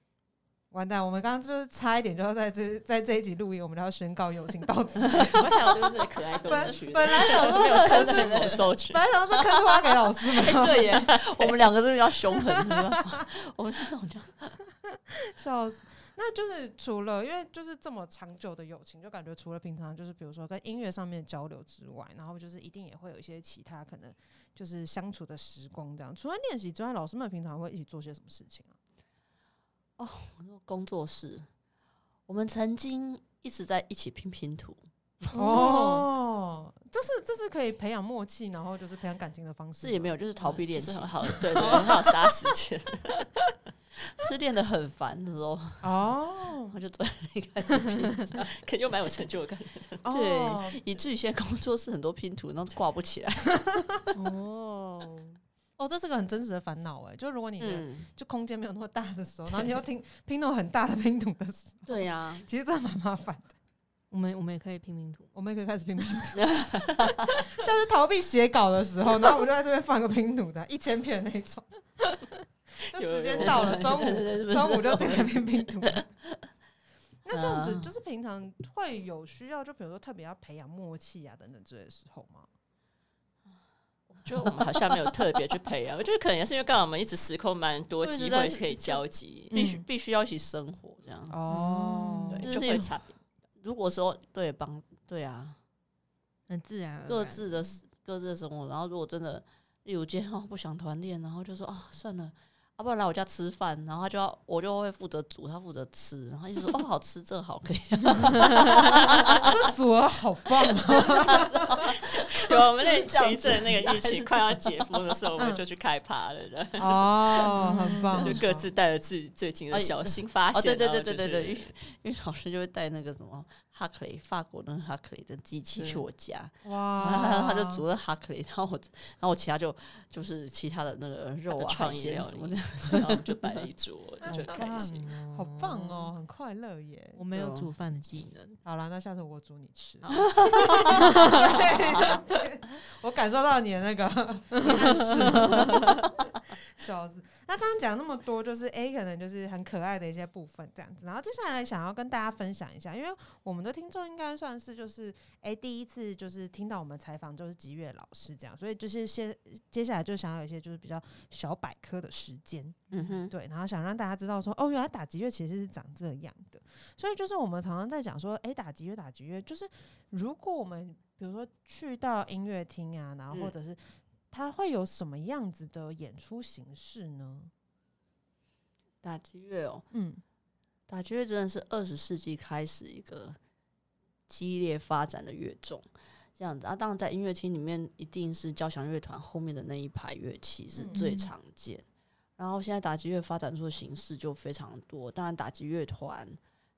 完蛋，我们刚刚就是差一点就要在这在这一集录音，我们就要宣告友情到此结束。我想就是可爱动本物区，本来想说没有这收钱，没有收群本。来想说是坑花给老师们，哎，对耶，我们两个是比较凶狠，我们这种就笑死。那就是除了因为就是这么长久的友情，就感觉除了平常就是比如说跟音乐上面交流之外，然后就是一定也会有一些其他可能就是相处的时光这样。除了练习之外，老师们平常会一起做些什么事情啊？哦工作室，我们曾经一直在一起拼拼图，哦，这是这是可以培养默契，然后就是培养感情的方式吗。是也没有，就是逃避练习就是很，好，对对，很好杀时间。是练得很烦的时候，哦 我就对一开始拼，可又蛮有成就感的。哦对，以至于现在工作室很多拼图，然后挂不起来。哦哦，这是个很真实的烦恼哎，就如果你的嗯，就空间没有那么大的时候，然后你要拼拼那种很大的拼图的时候，对呀，其实这蛮麻烦的。我们我们也可以拼拼图。我们也可以开始拼拼图，像是逃避写稿的时候，然后我们就在这边放个拼图的，一千片那种。就时间到了，中午中午就进来拼拼图。那这样子啊就是平常会有需要，就比如说特别要培养默契啊等等之类的时候吗？就我们好像没有特别去培养，我觉得可能也是因为刚好我们一直时空蛮多机会可以交集，必须必须要一起生活这样。哦对，就会差别。如果说对帮对啊，很自然，各自的各自的生活，然后如果真的，例如今天哦不想团练，然后就说啊算了。要、不然来我家吃饭，然后他就要我就会负责煮，他负责吃，然后一直说哦好吃，这个好可以。这组合好棒啊！有我们那前一阵那个疫情快要解封的时候，我们就去开趴了，这样哦，很 棒，就各自带着自己最近的小新发哦，现。对对对对对，因为因为老师就会带那个什么哈克雷，法国那个哈克雷的机器去我家，然哇后他就煮了哈克雷，然后我然后我其他就就是其他的那个肉啊海鲜什么的，然后我们就摆了一桌，就很好棒开心。哦，好棒哦，很快乐耶！我没有煮饭的技能。好了，那下次我煮你吃。我感受到你的那个暗示，笑死。那刚刚讲那么多，就是 A 可能就是很可爱的一些部分这样子，然后接下来想要跟大家分享一下，因为我们的听众应该算是就是哎、第一次就是听到我们采访就是吉月老师这样，所以就是先接下来就想要有一些就是比较小百科的时间，嗯哼，对，然后想让大家知道说，哦，原来打击乐其实是长这样的。所以就是我们常常在讲说，诶，打击乐，打击乐，就是如果我们比如说去到音乐厅啊，然后或嗯者是它会有什么样子的演出形式呢？打击乐哦，嗯，打击乐真的是二十世纪开始一个激烈发展的乐种。这样子啊，当然在音乐厅里面，一定是交响乐团后面的那一排乐器是最嗯常见。然后现在打击乐发展出的形式就非常多，当然打击乐团，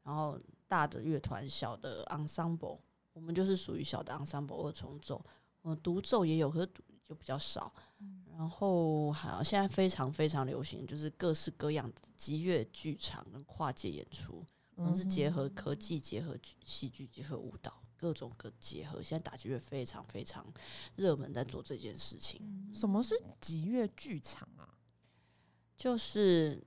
然后大的乐团、小的 ensemble，我们就是属于小的 ensemble 二重奏，呃，独奏也有，可是独就比较少。然后还有现在非常非常流行，就是各式各样的集乐剧场跟跨界演出，我们是结合科技、结合剧戏剧、结合舞蹈，各种各结合。现在打击乐非常非常热门，在做这件事情，什么是集乐剧场啊？就是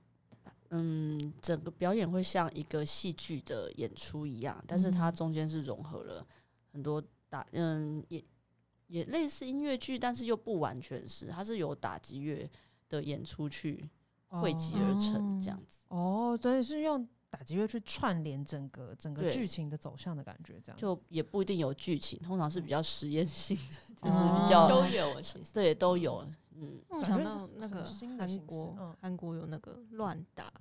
嗯，整个表演会像一个戏剧的演出一样，但是它嗯中间是融合了很多打嗯也也类似音乐剧，但是又不完全是，它是由打击乐的演出去汇集而成这样子。哦，所以是用打击乐去串联整个整个剧情的走向的感觉，这样就也不一定有剧情，通常是比较实验性的，就 是哦比较、都有，其实。对都有，嗯，我想到那个韩国嗯，韩国有那个乱打，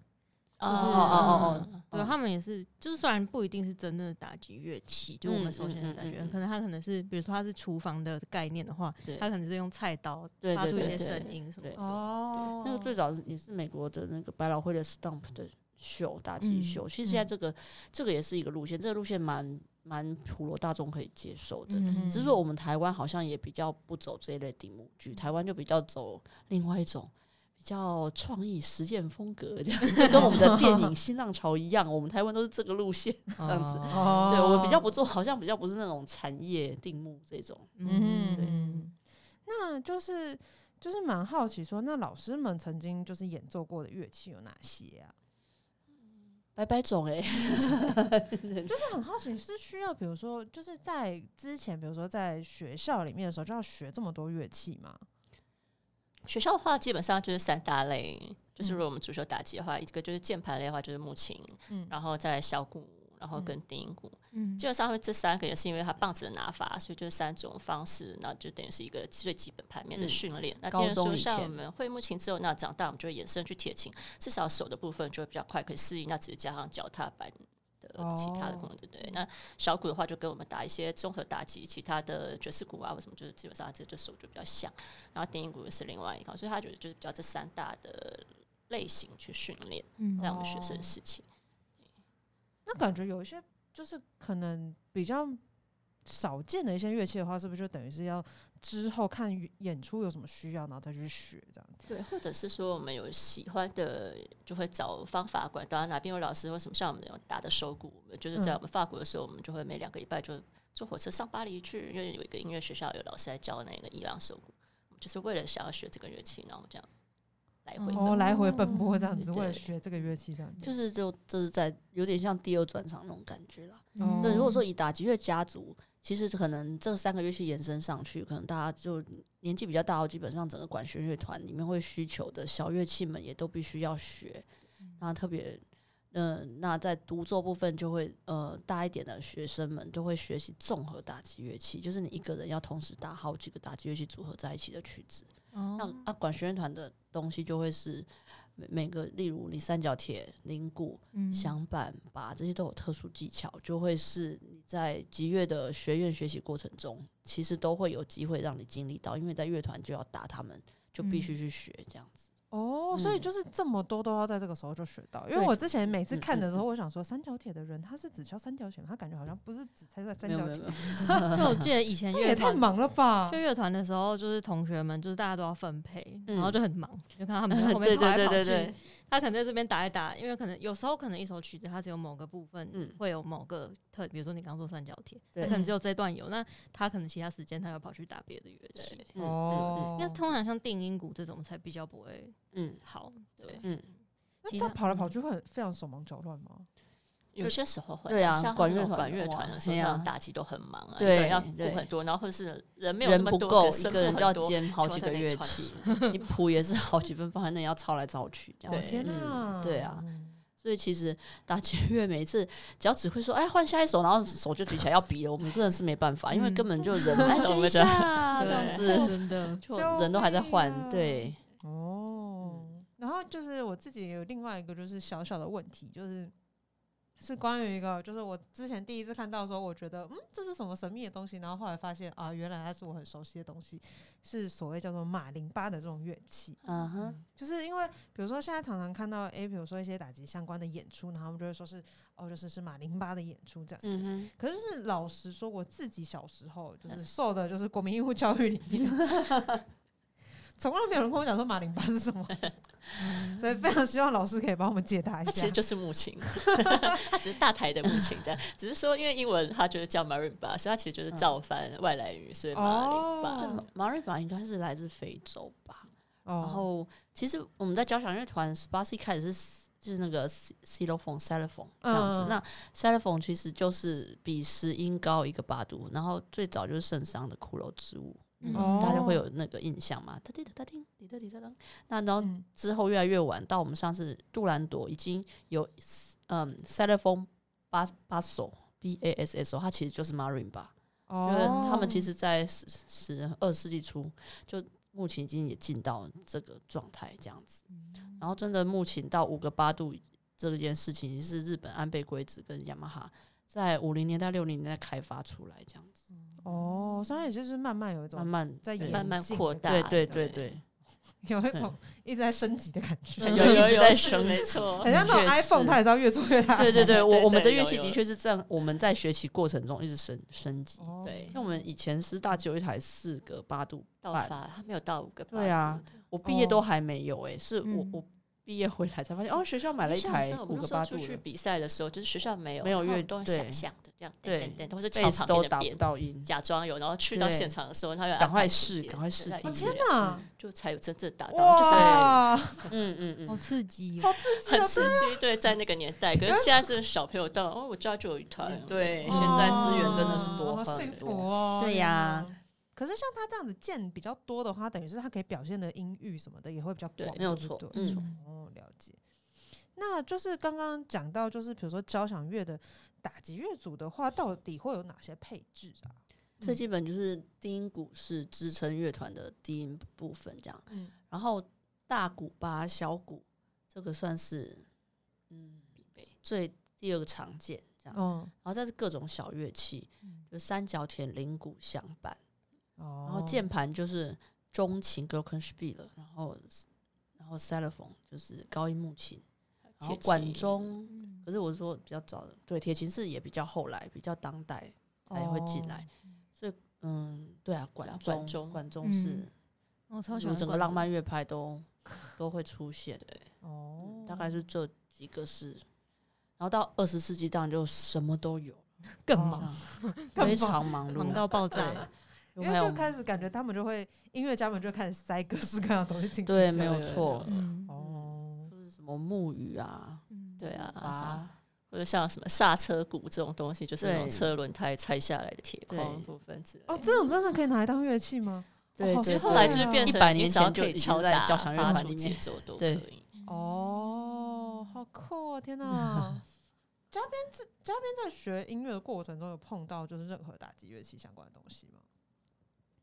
哦就是哦哦哦对他们也是，就是虽然不一定是真正的打击乐器，就我们首先的打击乐，嗯嗯嗯嗯可能他可能是，比如说他是厨房的概念的话，对它可能是用菜刀对发出一些声音什么的。哦，那个最早也是美国的那个百老汇的 Stump 的秀打击嗯秀，其实现在这个这个也是一个路线，这个路线蛮蛮普罗大众可以接受的。嗯只是说我们台湾好像也比较不走这一类顶目剧，台湾就比较走另外一种比较创意实验风格，这样就跟我们的电影新浪潮一样，我们台湾都是这个路线 这样子。哦对我们比较不做，好像比较不是那种产业定目这种。嗯，对嗯，那就是就是蛮好奇说，那老师们曾经就是演奏过的乐器有哪些啊？百百种哎、就是很好奇，是需要比如说就是在之前，比如说在学校里面的时候就要学这么多乐器吗？学校的话，基本上就是三大类，就是嗯如果我们足球打击的话，一个就是键盘类的话就是木琴，嗯然后再来小鼓，然后跟低音鼓。嗯基本上会这三个也是因为它棒子的拿法，所以就是三种方式，那就等于是一个最基本盘面的嗯训练。那高比如说中像我们会木琴之后，那长大我们就会延伸去铁琴，至少手的部分就会比较快可以适应，那只是加上脚踏板。的其他的哦。控制对，那小鼓的话就给我们打一些综合打击，其他的爵士鼓啊，或什么就是基本上这就手就比较像，然后电音鼓也是另外一套，所以他觉得就是比较这三大的类型去训练嗯这样的学生的事情。那感觉有一些就是可能比较少见的一些乐器的话，是不是就等于是要之后看演出有什么需要，然后再去学这样子？对，或者是说我们有喜欢的，就会找方法管，当然哪边有老师，为什么像我们有打的手鼓，我们就是在嗯我们法国的时候，我们就会每两个礼拜就坐火车上巴黎去，因为有一个音乐学校有老师来教那个伊朗手鼓，我们就是为了想要学这个乐器，然后这样来回哦，来回奔波这样子，对为了学这个乐器这样子。就是就就是在有点像第二转场那种感觉啦。哦对，如果说以打击乐家族，其实可能这三个乐器延伸上去，可能大家就年纪比较大后，基本上整个管弦乐团里面会需求的小乐器们也都必须要学。那特别，嗯、那在独奏部分就会，呃，大一点的学生们就会学习综合打击乐器，就是你一个人要同时打好几个打击乐器组合在一起的曲子。那哦啊，管弦乐团的东西就会是每每个，例如你三角铁、铃鼓、嗯响板、把这些都有特殊技巧，就会是你在吉乐的学院学习过程中，其实都会有机会让你经历到，因为在乐团就要打他们，就必须去学这样子。哦，所以嗯就是这么多都要在这个时候就学到，因为我之前每次嗯看的时候，嗯我想说三角铁的人他是只敲三角弦，他感觉好像不是只猜在三角铁没有没，有，因为我记得以前 那也乐团太忙了吧就？乐团的时候，就是同学们就是大家都要分配，嗯然后就很忙，就看他们在后面对对跑来跑去。他可能在这边打一打，因为可能有时候可能一首曲子它只有某个部分嗯。会有某个特，比如说你刚说三角铁，他可能只有这段有，那他可能其他时间他要跑去打别的乐器。嗯哦，因为通常像定音鼓这种才比较不会嗯。好，对，嗯。那他跑来跑去会很非常手忙脚乱吗？有些时候会，对啊像管乐团管乐团的时候，嘿啊。那种打击都很忙啊，对要对。顾很多，然后或者是人没有人那么多，不够，一个人就要兼好几个乐器，你谱也是好几份放在那里要抄来抄去这样子。对啊，嗯，所以其实打击乐每一次只要指挥说“哎，换下一首”，然后手就举起来要比了，我们真的是没办法，因为嗯。根本就人哎 等一下这样对子，真的，就人都还在换，啊对，哦，然后就是我自己有另外一个就是小小的问题，就是是关于一个，就是我之前第一次看到的时候，我觉得嗯这是什么神秘的东西，然后后来发现啊，原来它是我很熟悉的东西，是所谓叫做马林巴的这种乐器。嗯哼，就是因为比如说现在常常看到诶，比如说一些打击相关的演出，然后他们就会说是哦，就是是马林巴的演出这样子。嗯哼，可是就是老实说，我自己小时候就是受的就是国民义务教育里面，从来没有人跟我讲说马林巴是什么，所以非常希望老师可以帮我们解答一下其实。就是木琴，它只是大台的木琴这样，只是说因为英文它就是叫 marimba，所以它其实就是造反外来语，所以马林哦巴。这马马瑞巴应该是来自非洲吧？哦然后其实我们在交响乐团十八世纪开始是就是那个 c c l o p h o n e c e l l o p h o n e 这样子。嗯那 c e l l o p h o n e 其实就是比十音高一个八度，然后最早就是圣桑的骷髅之舞。大家会有那个印象嘛？哒滴哒哒叮，滴哒滴哒当。那然后嗯之后越来越晚，到我们上次杜兰朵已经有嗯塞勒风巴巴手 B A S S O，，它其实就是 Marin 吧。哦就是他们其实，在十十二世纪初，就木琴已经也进到这个状态这样子。然后真的木琴到五个八度这件事情是日本安倍圭子跟雅马哈在五零年代、六零年代开发出来这样子，哦，所以它也就是慢慢有一种慢慢在演慢慢进的扩大对对对。对对，有一种一直在升级的感觉，有一直在升没错。很。像那种 iPhone，它也是要越做越大。对对对，我对我们的乐器的确是这样，我们在学习过程中一直升升级。哦。对。像我们以前师大只有一台四个八度到半，发还没有到五个八度，对啊我毕业都还没有哎、是我嗯。我毕业回来才发现，哦，学校买了一台五个时候出去八度的，比赛的时候，就是学校没有没有乐队都对想象的这样，对等等等，都是贝敲旁斯都打不到音，假装有，然后去到现场的时候，他要赶快试赶快试第一对他一直天哪，就才有真正达到，就是哇，嗯嗯好嗯，刺激哦！好刺激很啊！刺激。对，在那个年代，可是现在是小朋友到哦，我家就有一台，嗯对，哦现在资源真的是多很多，哦。对呀。可是像他这样子键比较多的话，等于是他可以表现的音域什么的也会比较对广，没有对不对？错嗯。哦，了解。那就是刚刚讲到，就是比如说交响乐的打击乐组的话，到底会有哪些配置啊？最基本就是低音鼓是支撑乐团的低音部分这样，嗯，然后大鼓巴、小鼓这个算是嗯必备。最第二个常见这样，嗯，然后再是各种小乐器，就三角铁、铃鼓、响板，哦然后键盘就是中琴 （glockenspiel），然后然后 Cellophone 就是高音木琴，然后管琴中，嗯。可是我说比较早的，对，铁琴是也比较后来，比较当代才会进来，所以嗯，对啊，管管管中是。嗯我超喜欢整个浪漫乐派都都会出现，哦，大概是这几个是，然后到二十世纪当然就什么都有，哦 更忙，非常忙碌，忙到爆炸。因为就开始感觉他们就会音乐家们就开始塞各式各样的东西进去，对，没有错，嗯。哦，就是什么木鱼啊，嗯。对啊，啊，或者像什么刹车鼓这种东西，就是那种车轮胎拆下来的铁框对。部分之类哦，的。这种真的可以拿来当乐器吗？对对对，实后来就是变成100你年前就已经在敲打交响乐团里面奏都可对以。哦，好酷哦！天哪，嘉宾在嘉宾在学音乐的过程中有碰到就是任何打击乐器相关的东西吗？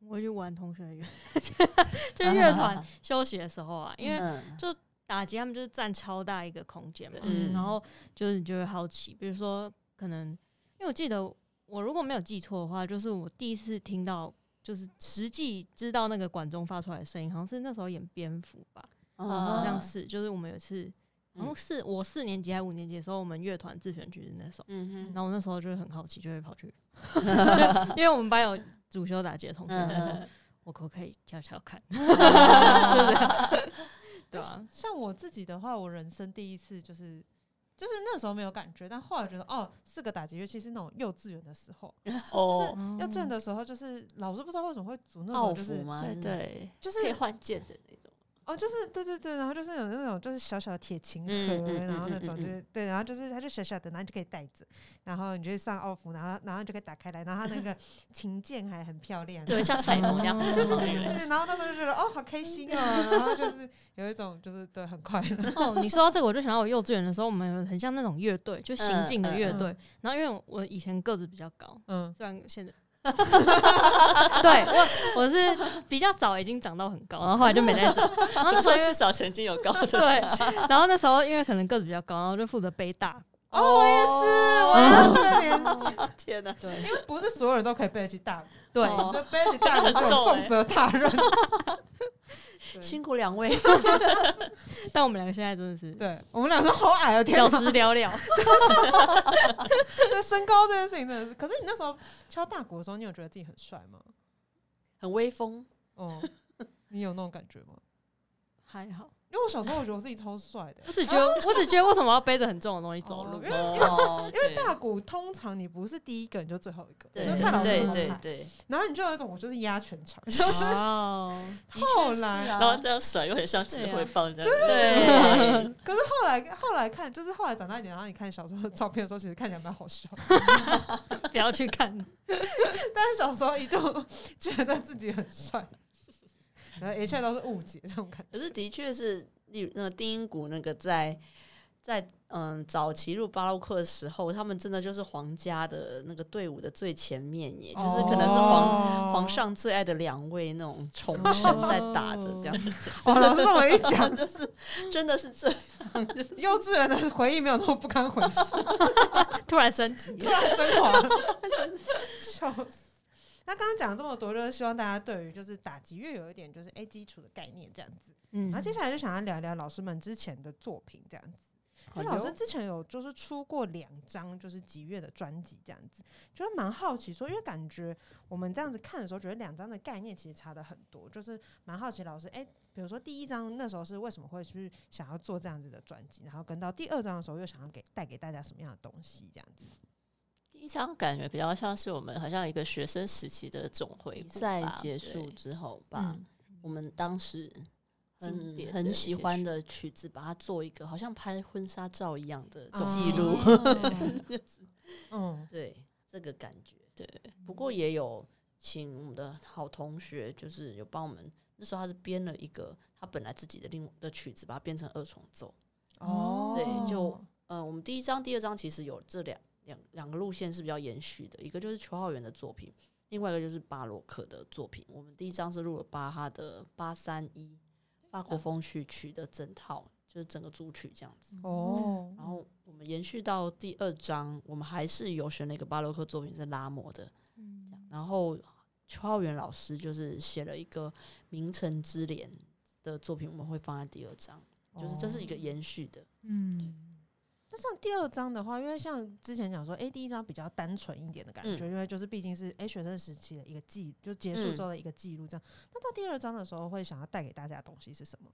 我去玩同学的乐，就 乐团休息的时候啊，因为就打击他们就是占超大一个空间嘛，嗯。然后就是你就会好奇，比如说可能，因为我记得我如果没有记错的话，就是我第一次听到，就是实际知道那个管中发出来的声音，好像是那时候演蝙蝠吧，好啊像是，就是我们有一次，然后四我四年级还五年级的时候，我们乐团自选曲是那首，嗯然后我那时候就是很好奇，就会跑去，因为我们班有主修打击的同学，嗯 我可不可以悄悄看？对啊，像我自己的话，我人生第一次就是。就是那时候没有感觉，但后来觉得哦，是个打击乐器，是那种幼稚园的时候，就是哦，幼稚园的时候，就是老师不知道为什么会组那种，就是？对对，就是可以换键的那种。哦，就是对对对，然后就是有那种就是小小的铁琴盒，嗯嗯嗯然后那种就是对，然后就是它就小小的，然后你就可以带着，然后你就上奥福，然后然后就可以打开来，然后它那个 琴键还很漂亮，对，像彩虹一样，对对对对对 对，然后那时候就觉得哦，好开心哦，然后就是有一种就是对很快乐，哦，你说到这个，我就想到我幼稚园的时候，我们很像那种乐队，就行进的乐嗯。队。然后因为我以前个子比较高，嗯，虽然现在，对我我是比较早已经长到很高，然后后来就没再长。然后那时候因为至少曾经有高的对然后那时候因为可能个子比较高，然后就负责背大。哦，我也是，我也是 天哪！对因为不是所有人都可以背得起大鼓，对，哦。就背得起大人这种重责大任，对。辛苦两位，但我们两个现在真的是对我们两个好矮哦，天小哪时了了。对身高这件事情真的是，可是你那时候敲大鼓的时候，你有觉得自己很帅吗？很威风。哦，你有那种感觉吗？还好，因为我小时候我觉得我自己超帅的、我只觉得，我只觉得为什么要背着很重的东西走路哦因？为哦，因为大鼓通常你不是第一个，你就最后一个，对就看老师对怎么拍，对对，然后你就有一种我就是压全场。然，后来，啊然后这样甩，又很像指挥棒这样。对，可是后来后来看，就是后来长大一点，然后你看小时候的照片的时候，其实看起来蛮好笑。不要去看。但是小时候一度觉得自己很帅，然后一切都是误解这种感觉。可是的确是，例如那个低音鼓那个在在嗯早期入巴洛克的时候，他们真的就是皇家的那个队伍的最前面耶，就是可能是皇、哦皇上最爱的两位那种宠臣在打的这样子，哇，老师这么一讲，就是真的是这样幼稚园的回忆没有那么不堪回首，突然升级 突，然升华，笑死。那刚刚讲了这么多，就是希望大家对于就是打击乐有一点就是哎基础的概念这样子。嗯然后接下来就想要聊聊老师们之前的作品这样子。就老师之前有就是出过两张就是吉乐的专辑这样子，就蛮好奇说，因为感觉我们这样子看的时候，觉得两张的概念其实差的很多，就是蛮好奇老师，哎、比如说第一张那时候是为什么会去想要做这样子的专辑，然后跟到第二张的时候又想要给带给大家什么样的东西这样子。第一张感觉比较像是我们好像一个学生时期的总回顾比赛结束之后吧，嗯我们当时很很喜欢的曲子，把它做一个好像拍婚纱照一样的哦记录，哦 嗯，对这个感觉。对，不过也有请我们的好同学，就是有帮我们。那时候他是编了一个他本来自己的另的曲子，把它编成二重奏。哦，对就嗯、我们第一章、第二章其实有这两两两个路线是比较延续的，一个就是邱浩源的作品，另外一个就是巴洛克的作品。我们第一章是录了巴哈的八三一法国风序曲的整套，就是整个组曲这样子。哦，然后我们延续到第二章，我们还是有选了一个巴洛克作品是拉摩的，这样。然后邱浩源老师就是写了一个《名城之恋》的作品，我们会放在第二章，就是这是一个延续的。嗯，那像第二章的话，因为像之前讲说，哎、第一章比较单纯一点的感觉，嗯因为就是毕竟是哎、学生时期的一个记，就结束之后的一个记录这样。那到第二章的时候，会想要带给大家的东西是什么？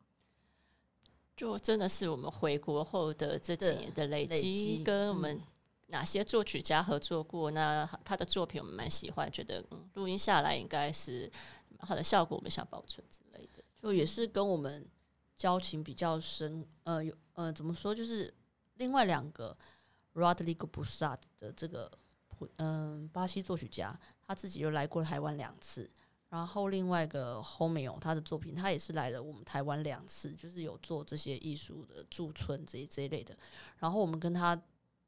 就真的是我们回国后的这几年的累累积，跟我们嗯哪些作曲家合作过，那他的作品我们蛮喜欢，觉得嗯录音下来应该是蛮好的效果，我们想保存之类的。就也是跟我们交情比较深，呃，有呃，怎么说，就是另外两个 Rodrigo Bussard 的这个普嗯、巴西作曲家，他自己又来过台湾两次。然后另外一个 Homeo 他的作品，他也是来了我们台湾两次，就是有做这些艺术的驻村这一这一类的。然后我们跟他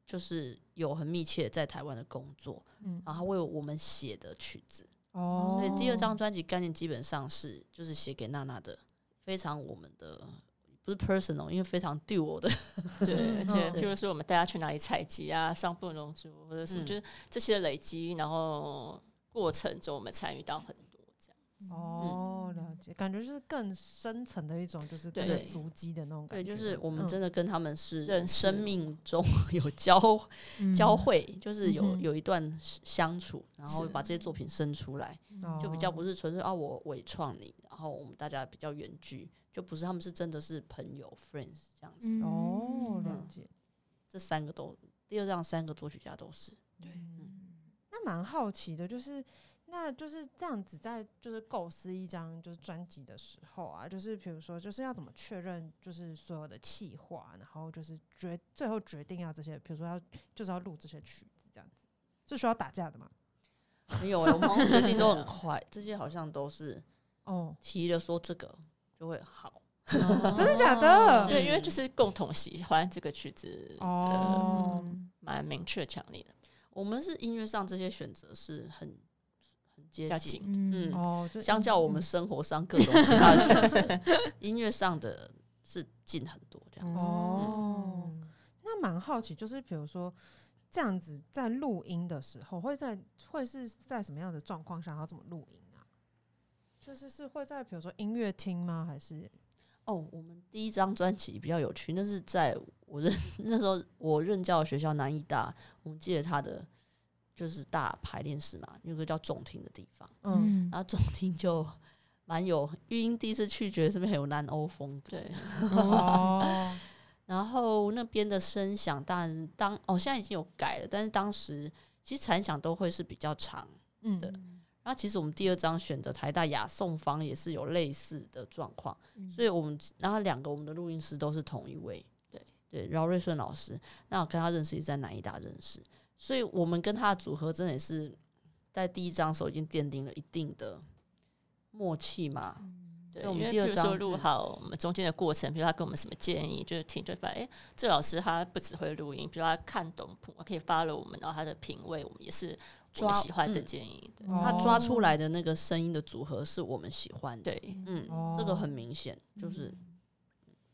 就是有很密切在台湾的工作，嗯，然后他为我们写的曲子，哦所以第二张专辑概念基本上是就是写给娜娜的，非常我们的不是 personal，因为非常 duo 的，对，而且嗯。譬如说我们带他去哪里采集啊，上布农族或者什么，嗯。就是这些累积，然后过程中我们参与到很多这样。哦，了解，感觉就是更深层的一种，就是对。有足迹的那种感觉对，就是我们嗯。真的跟他们是生命中 有交交汇，就是有有一段相处，然后把这些作品生出来，就比较不是是纯粹啊我伪创你，然后我们大家比较远距，就不是他们是真的是朋友 friends 这样子，嗯。哦，了解。这三个都第二张三个作曲家都是。对，嗯。那蛮好奇的，就是那就是这样子，在就是构思一张就是专辑的时候啊，就是比如说就是要怎么确认就是所有的企划，然后就是决最后决定要这些，比如说要就是要录这些曲子这样子，是需要打架的吗？没有、欸，我们最近都很快，这些好像都是哦，提了说这个就会好。真的假的？对，因为就是共同喜欢这个曲子，呃，哦，蛮明确强烈的。我们是音乐上这些选择是很很接近。嗯。哦，就相较我们生活上各种其他的选择，音乐上的是近很多这样子。哦，那蛮好奇，就是比如说这样子在录音的时候，会在会是在什么样的状况下要怎么录音？啊？就是是会在比如说音乐厅吗？还是哦，我们第一张专辑比较有趣，那是在我任 那时候我任教的学校南艺大，我们记得他的就是大排练室嘛，有个叫总厅的地方，嗯然后总厅就蛮有育英第一次去，觉得是不是很有南欧风格？对，哦 然后那边的声响，当然当哦现在已经有改了，但是当时其实残响都会是比较长。嗯对然后其实我们第二张选的台大雅颂方也是有类似的状况，所以我们然后两个我们的录音师都是同一位，对对，饶瑞顺老师，那我跟他认识也是在南医大认识，所以我们跟他的组合真的也是在第一张时候已经奠定了一定的默契嘛，对，我们第二章比如说录嗯好我们中间的过程，比如他给我们什么建议，就是听就发现，哎、这老师他不只会录音，比如他看懂谱，可以 follow 我们，然后他的品味，我们也是我抓们喜欢的嗯。建议。对。他抓哦出来的那个声音的组合是我们喜欢的，对，嗯，哦这个很明显，就是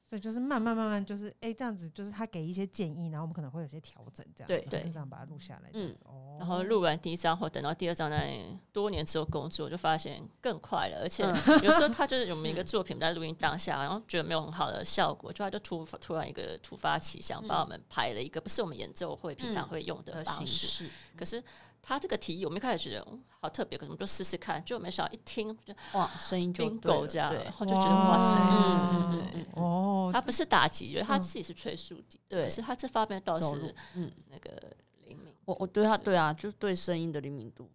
所以就是慢慢慢慢，就是哎、这样子，就是他给一些建议，然后我们可能会有些调整，这样子对。这样把它录下来，这样子。哦，然后录完第一张后，等到第二张在多年之后工作，就发现更快了。而且嗯。有时候他就是我们一个 作品在录音当下，然后觉得没有很好的效果，就他就突发突然一个突发奇想，帮我们排了一个不是我们演奏会平常会用的方。式，可是他这个提议，我们一开始觉得、嗯、好特别，可是我们就试试看，就没想到一听就哇，声音就对 bingo 了这样，然后就觉得哇塞，就是嗯对。嗯哦，他不是打击乐，他嗯自己是吹竖笛，对可是他这方面倒是，嗯，那个灵敏。我我对他对啊，就是对声音的灵敏度，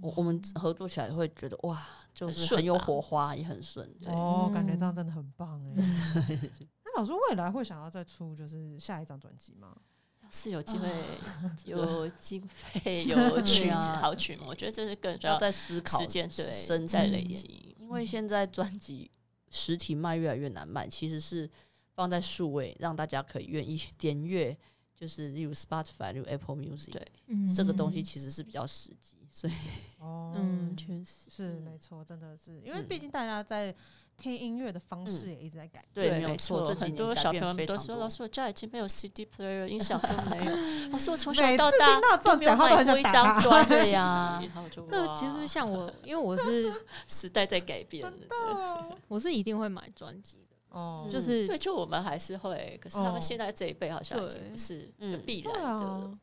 我我们合作起来会觉得哇，就是很有火花，也很顺，对，哦，感觉这样嗯真的很棒哎。那老师未来会想要再出就是下一张专辑吗？是有机会啊有经费 有曲好曲目，我觉得这是更需要要在思考时间对生在累积。因为现在专辑实体卖越来越难卖，其实是放在数位让大家可以愿意 点阅，就是例如 Spotify、例如 Apple Music，对。嗯这个东西其实是比较实际，所以哦，嗯，确实，是嗯没错，真的是因为嗯毕竟大家在听音乐的方式也一直在改变。对，没有错，这几很年改多小朋友变非常们都说，老。师我家已经没有 CD player，音响都没有。老师我从小到大都没有买过一张专辑，对呀这其实像我，因为我是时代在改变了，我是一定会买专辑的，哦，嗯就是对，就我们还是会，可是他哦们现在这一辈好像已经不是必然的啊了。，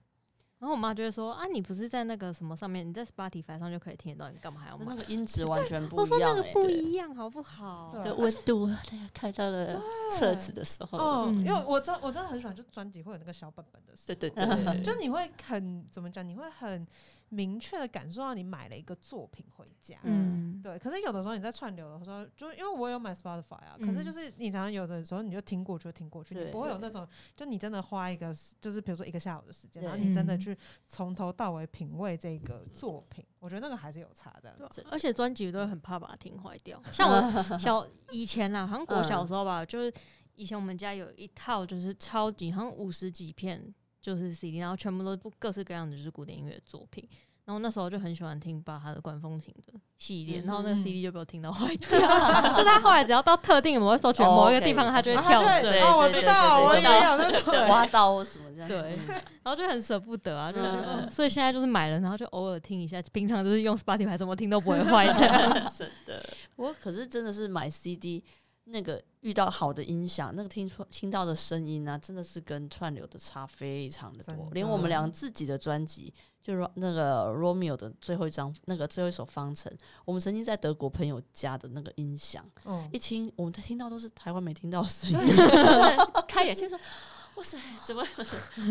然后我妈就会说啊，你不是在那个什么上面，你在 Spotify 上就可以听得到，你干嘛还要买？那个音质完全 不我说那一样哎、个不一样，好不好？温度，大家看到了册子的时候，因为我真我真的很喜欢，就专辑会有那个小本本的时候，对对对对，就你会很怎么讲？你会很明确的感受到你买了一个作品回家。嗯，对，可是有的时候你在串流的时候，就因为我有买 Spotify 啊，可是嗯就是你常常有的时候你就听过去就听过去，你不会有那种就你真的花一个就是比如说一个下午的时间，然后你真的去从头到尾品味这个作品，我觉得那个还是有差的。而且专辑我都会很怕把它听坏掉。像我 小以前啦，好像国小时候吧，就是以前我们家有一套就是超级好像五十几片就是 CD，然后全部都不各式各样的就是古典音乐作品。然后那时候就很喜欢听巴哈的管风琴的系列，然后那个嗯 CD 就被我听到坏 掉。就是他后来只要到特定的某个搜寻哦某一个地方，他就会啊跳。哦，我对知道，我也有那种。刮到或什么这样。对，然后就很舍不得啊，就所以现在就是买了，然后就偶尔听一下，平常就是用 Spotify 怎么听都不会坏这样。真的，我可是真的是买 CD，那个遇到好的音响，那个听出听到的声音啊，真的是跟串流的差非常的多的。连我们俩自己的专辑，就是那个 Romeo 的最后一张，那个最后一首方程，我们曾经在德国朋友家的那个音响，嗯一听我们听到都是台湾没听到的声音。开眼界说，哇塞，怎么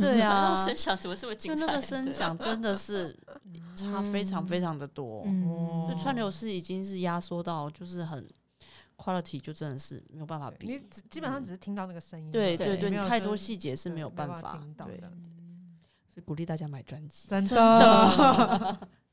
对啊那声响怎么这么就精彩？那个声响真的是差非常非常的多。嗯就串流是已经是压缩到就是很 quality，就真的是没有办法比。你基本上只是听到那个声音，对对对对，你太多细节是没有办法听到对，的。所以鼓励大家买专辑。真真的。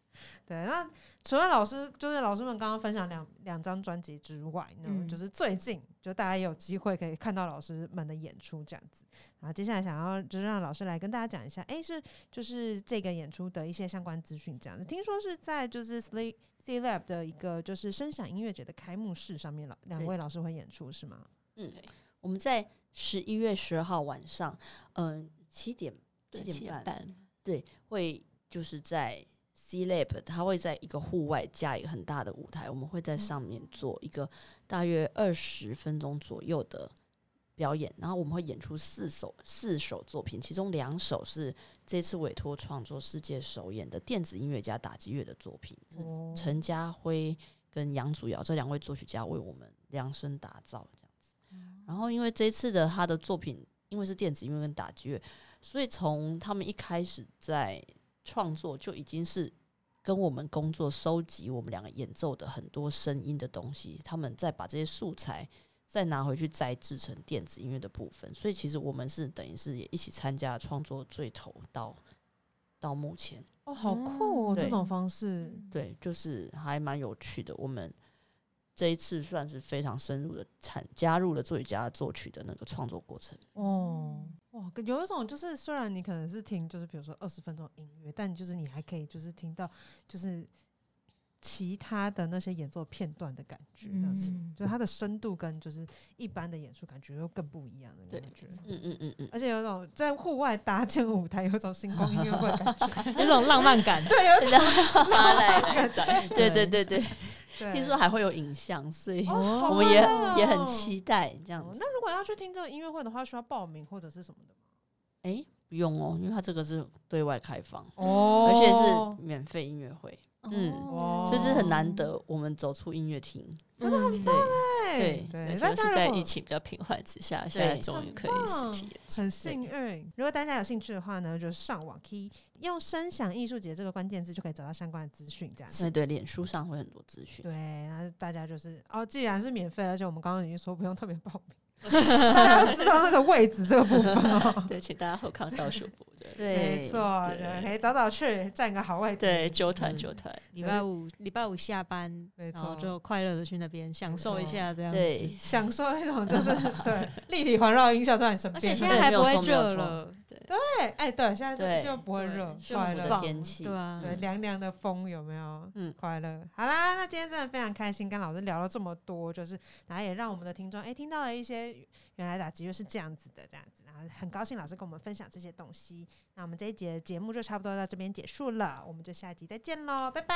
对，那除了老师，就是老师们刚刚分享两两张专辑之外呢，嗯就是最近就大家也有机会可以看到老师们的演出这样子。然后接下来想要就是让老师来跟大家讲一下，诶，是就是这个演出的一些相关资讯这样子。听说是在就是 C C Lab 的一个就是声响音乐节的开幕式上面，老两位老师会演出是吗？嗯，我们在十一月十号晚上，嗯，七点七点，半，对，会就是在 C Lab，它会在一个户外加一个很大的舞台，我们会在上面做一个大约二十分钟左右的表演，然后我们会演出四首四首作品，其中两首是这次委托创作世界首演的电子音乐家打击乐的作品，是哦陈家辉跟杨祖尧这两位作曲家为我们量身打造这样子。然后因为这次的他的作品，因为是电子音乐跟打击乐，所以从他们一开始在创作就已经是跟我们工作收集我们两个演奏的很多声音的东西，他们再把这些素材再拿回去再制成电子音乐的部分。所以其实我们是等于是也一起参加创作最头到到目前。哦，好酷哦，这种方式。对，就是还蛮有趣的。我们这一次算是非常深入的参加入了作曲家作曲的那个创作过程。哦，哇，有一种就是虽然你可能是听就是比如说二十分钟音乐，但就是你还可以就是听到就是其他的那些演奏片段的感觉，这样子，嗯。就是它的深度跟就是一般的演出感觉又更不一样的感觉。嗯嗯嗯嗯，而且有种在户外搭建舞台，有种星光音乐会的感觉，有种浪漫感。对，有一种拉来来展，对对对对，对。听说还会有影像，所以哦我们也也很哦期待这样子。哦那如果要去听这个音乐会的话，需要报名或者是什么的吗？哎，不用哦，因为它这个是对外开放，哦。而且是免费音乐会，嗯哦所以是很难得我们走出音乐厅。嗯，对，对对，而大家如果且是在疫情比较平缓之下，现在终于可以实体演出。很幸运。如果大家有兴趣的话呢，就上网可以用“声响艺术节”这个关键字就可以找到相关的资讯，这样子。对对，脸书上会很多资讯。对，那大家就是哦，既然是免费，而且我们刚刚已经说不用特别报名，大知道那个位置这个部分哦。对，请大家后康少数部对。对，没错，可以早早去占个好位置。对，纠团嗯纠团，礼拜五礼拜五下班，没然后错就快乐的去那边享受一下这样。，对，享受一种就是 对立体环绕音效在你身而，且现在还不会热了，对，哎，对，现在对就不会热，就快乐舒服的天气对啊，对，凉凉的风有没有？嗯嗯，快乐。好啦，那今天真的非常开心，跟老师聊了这么多，就是然后也让我们的听众哎、听到了一些原来打击乐是这样子的，这样子，然后很高兴老师跟我们分享这些东西。那我们这一节节目就差不多到这边结束了，我们就下一集再见喽，拜拜，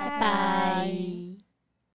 拜拜拜。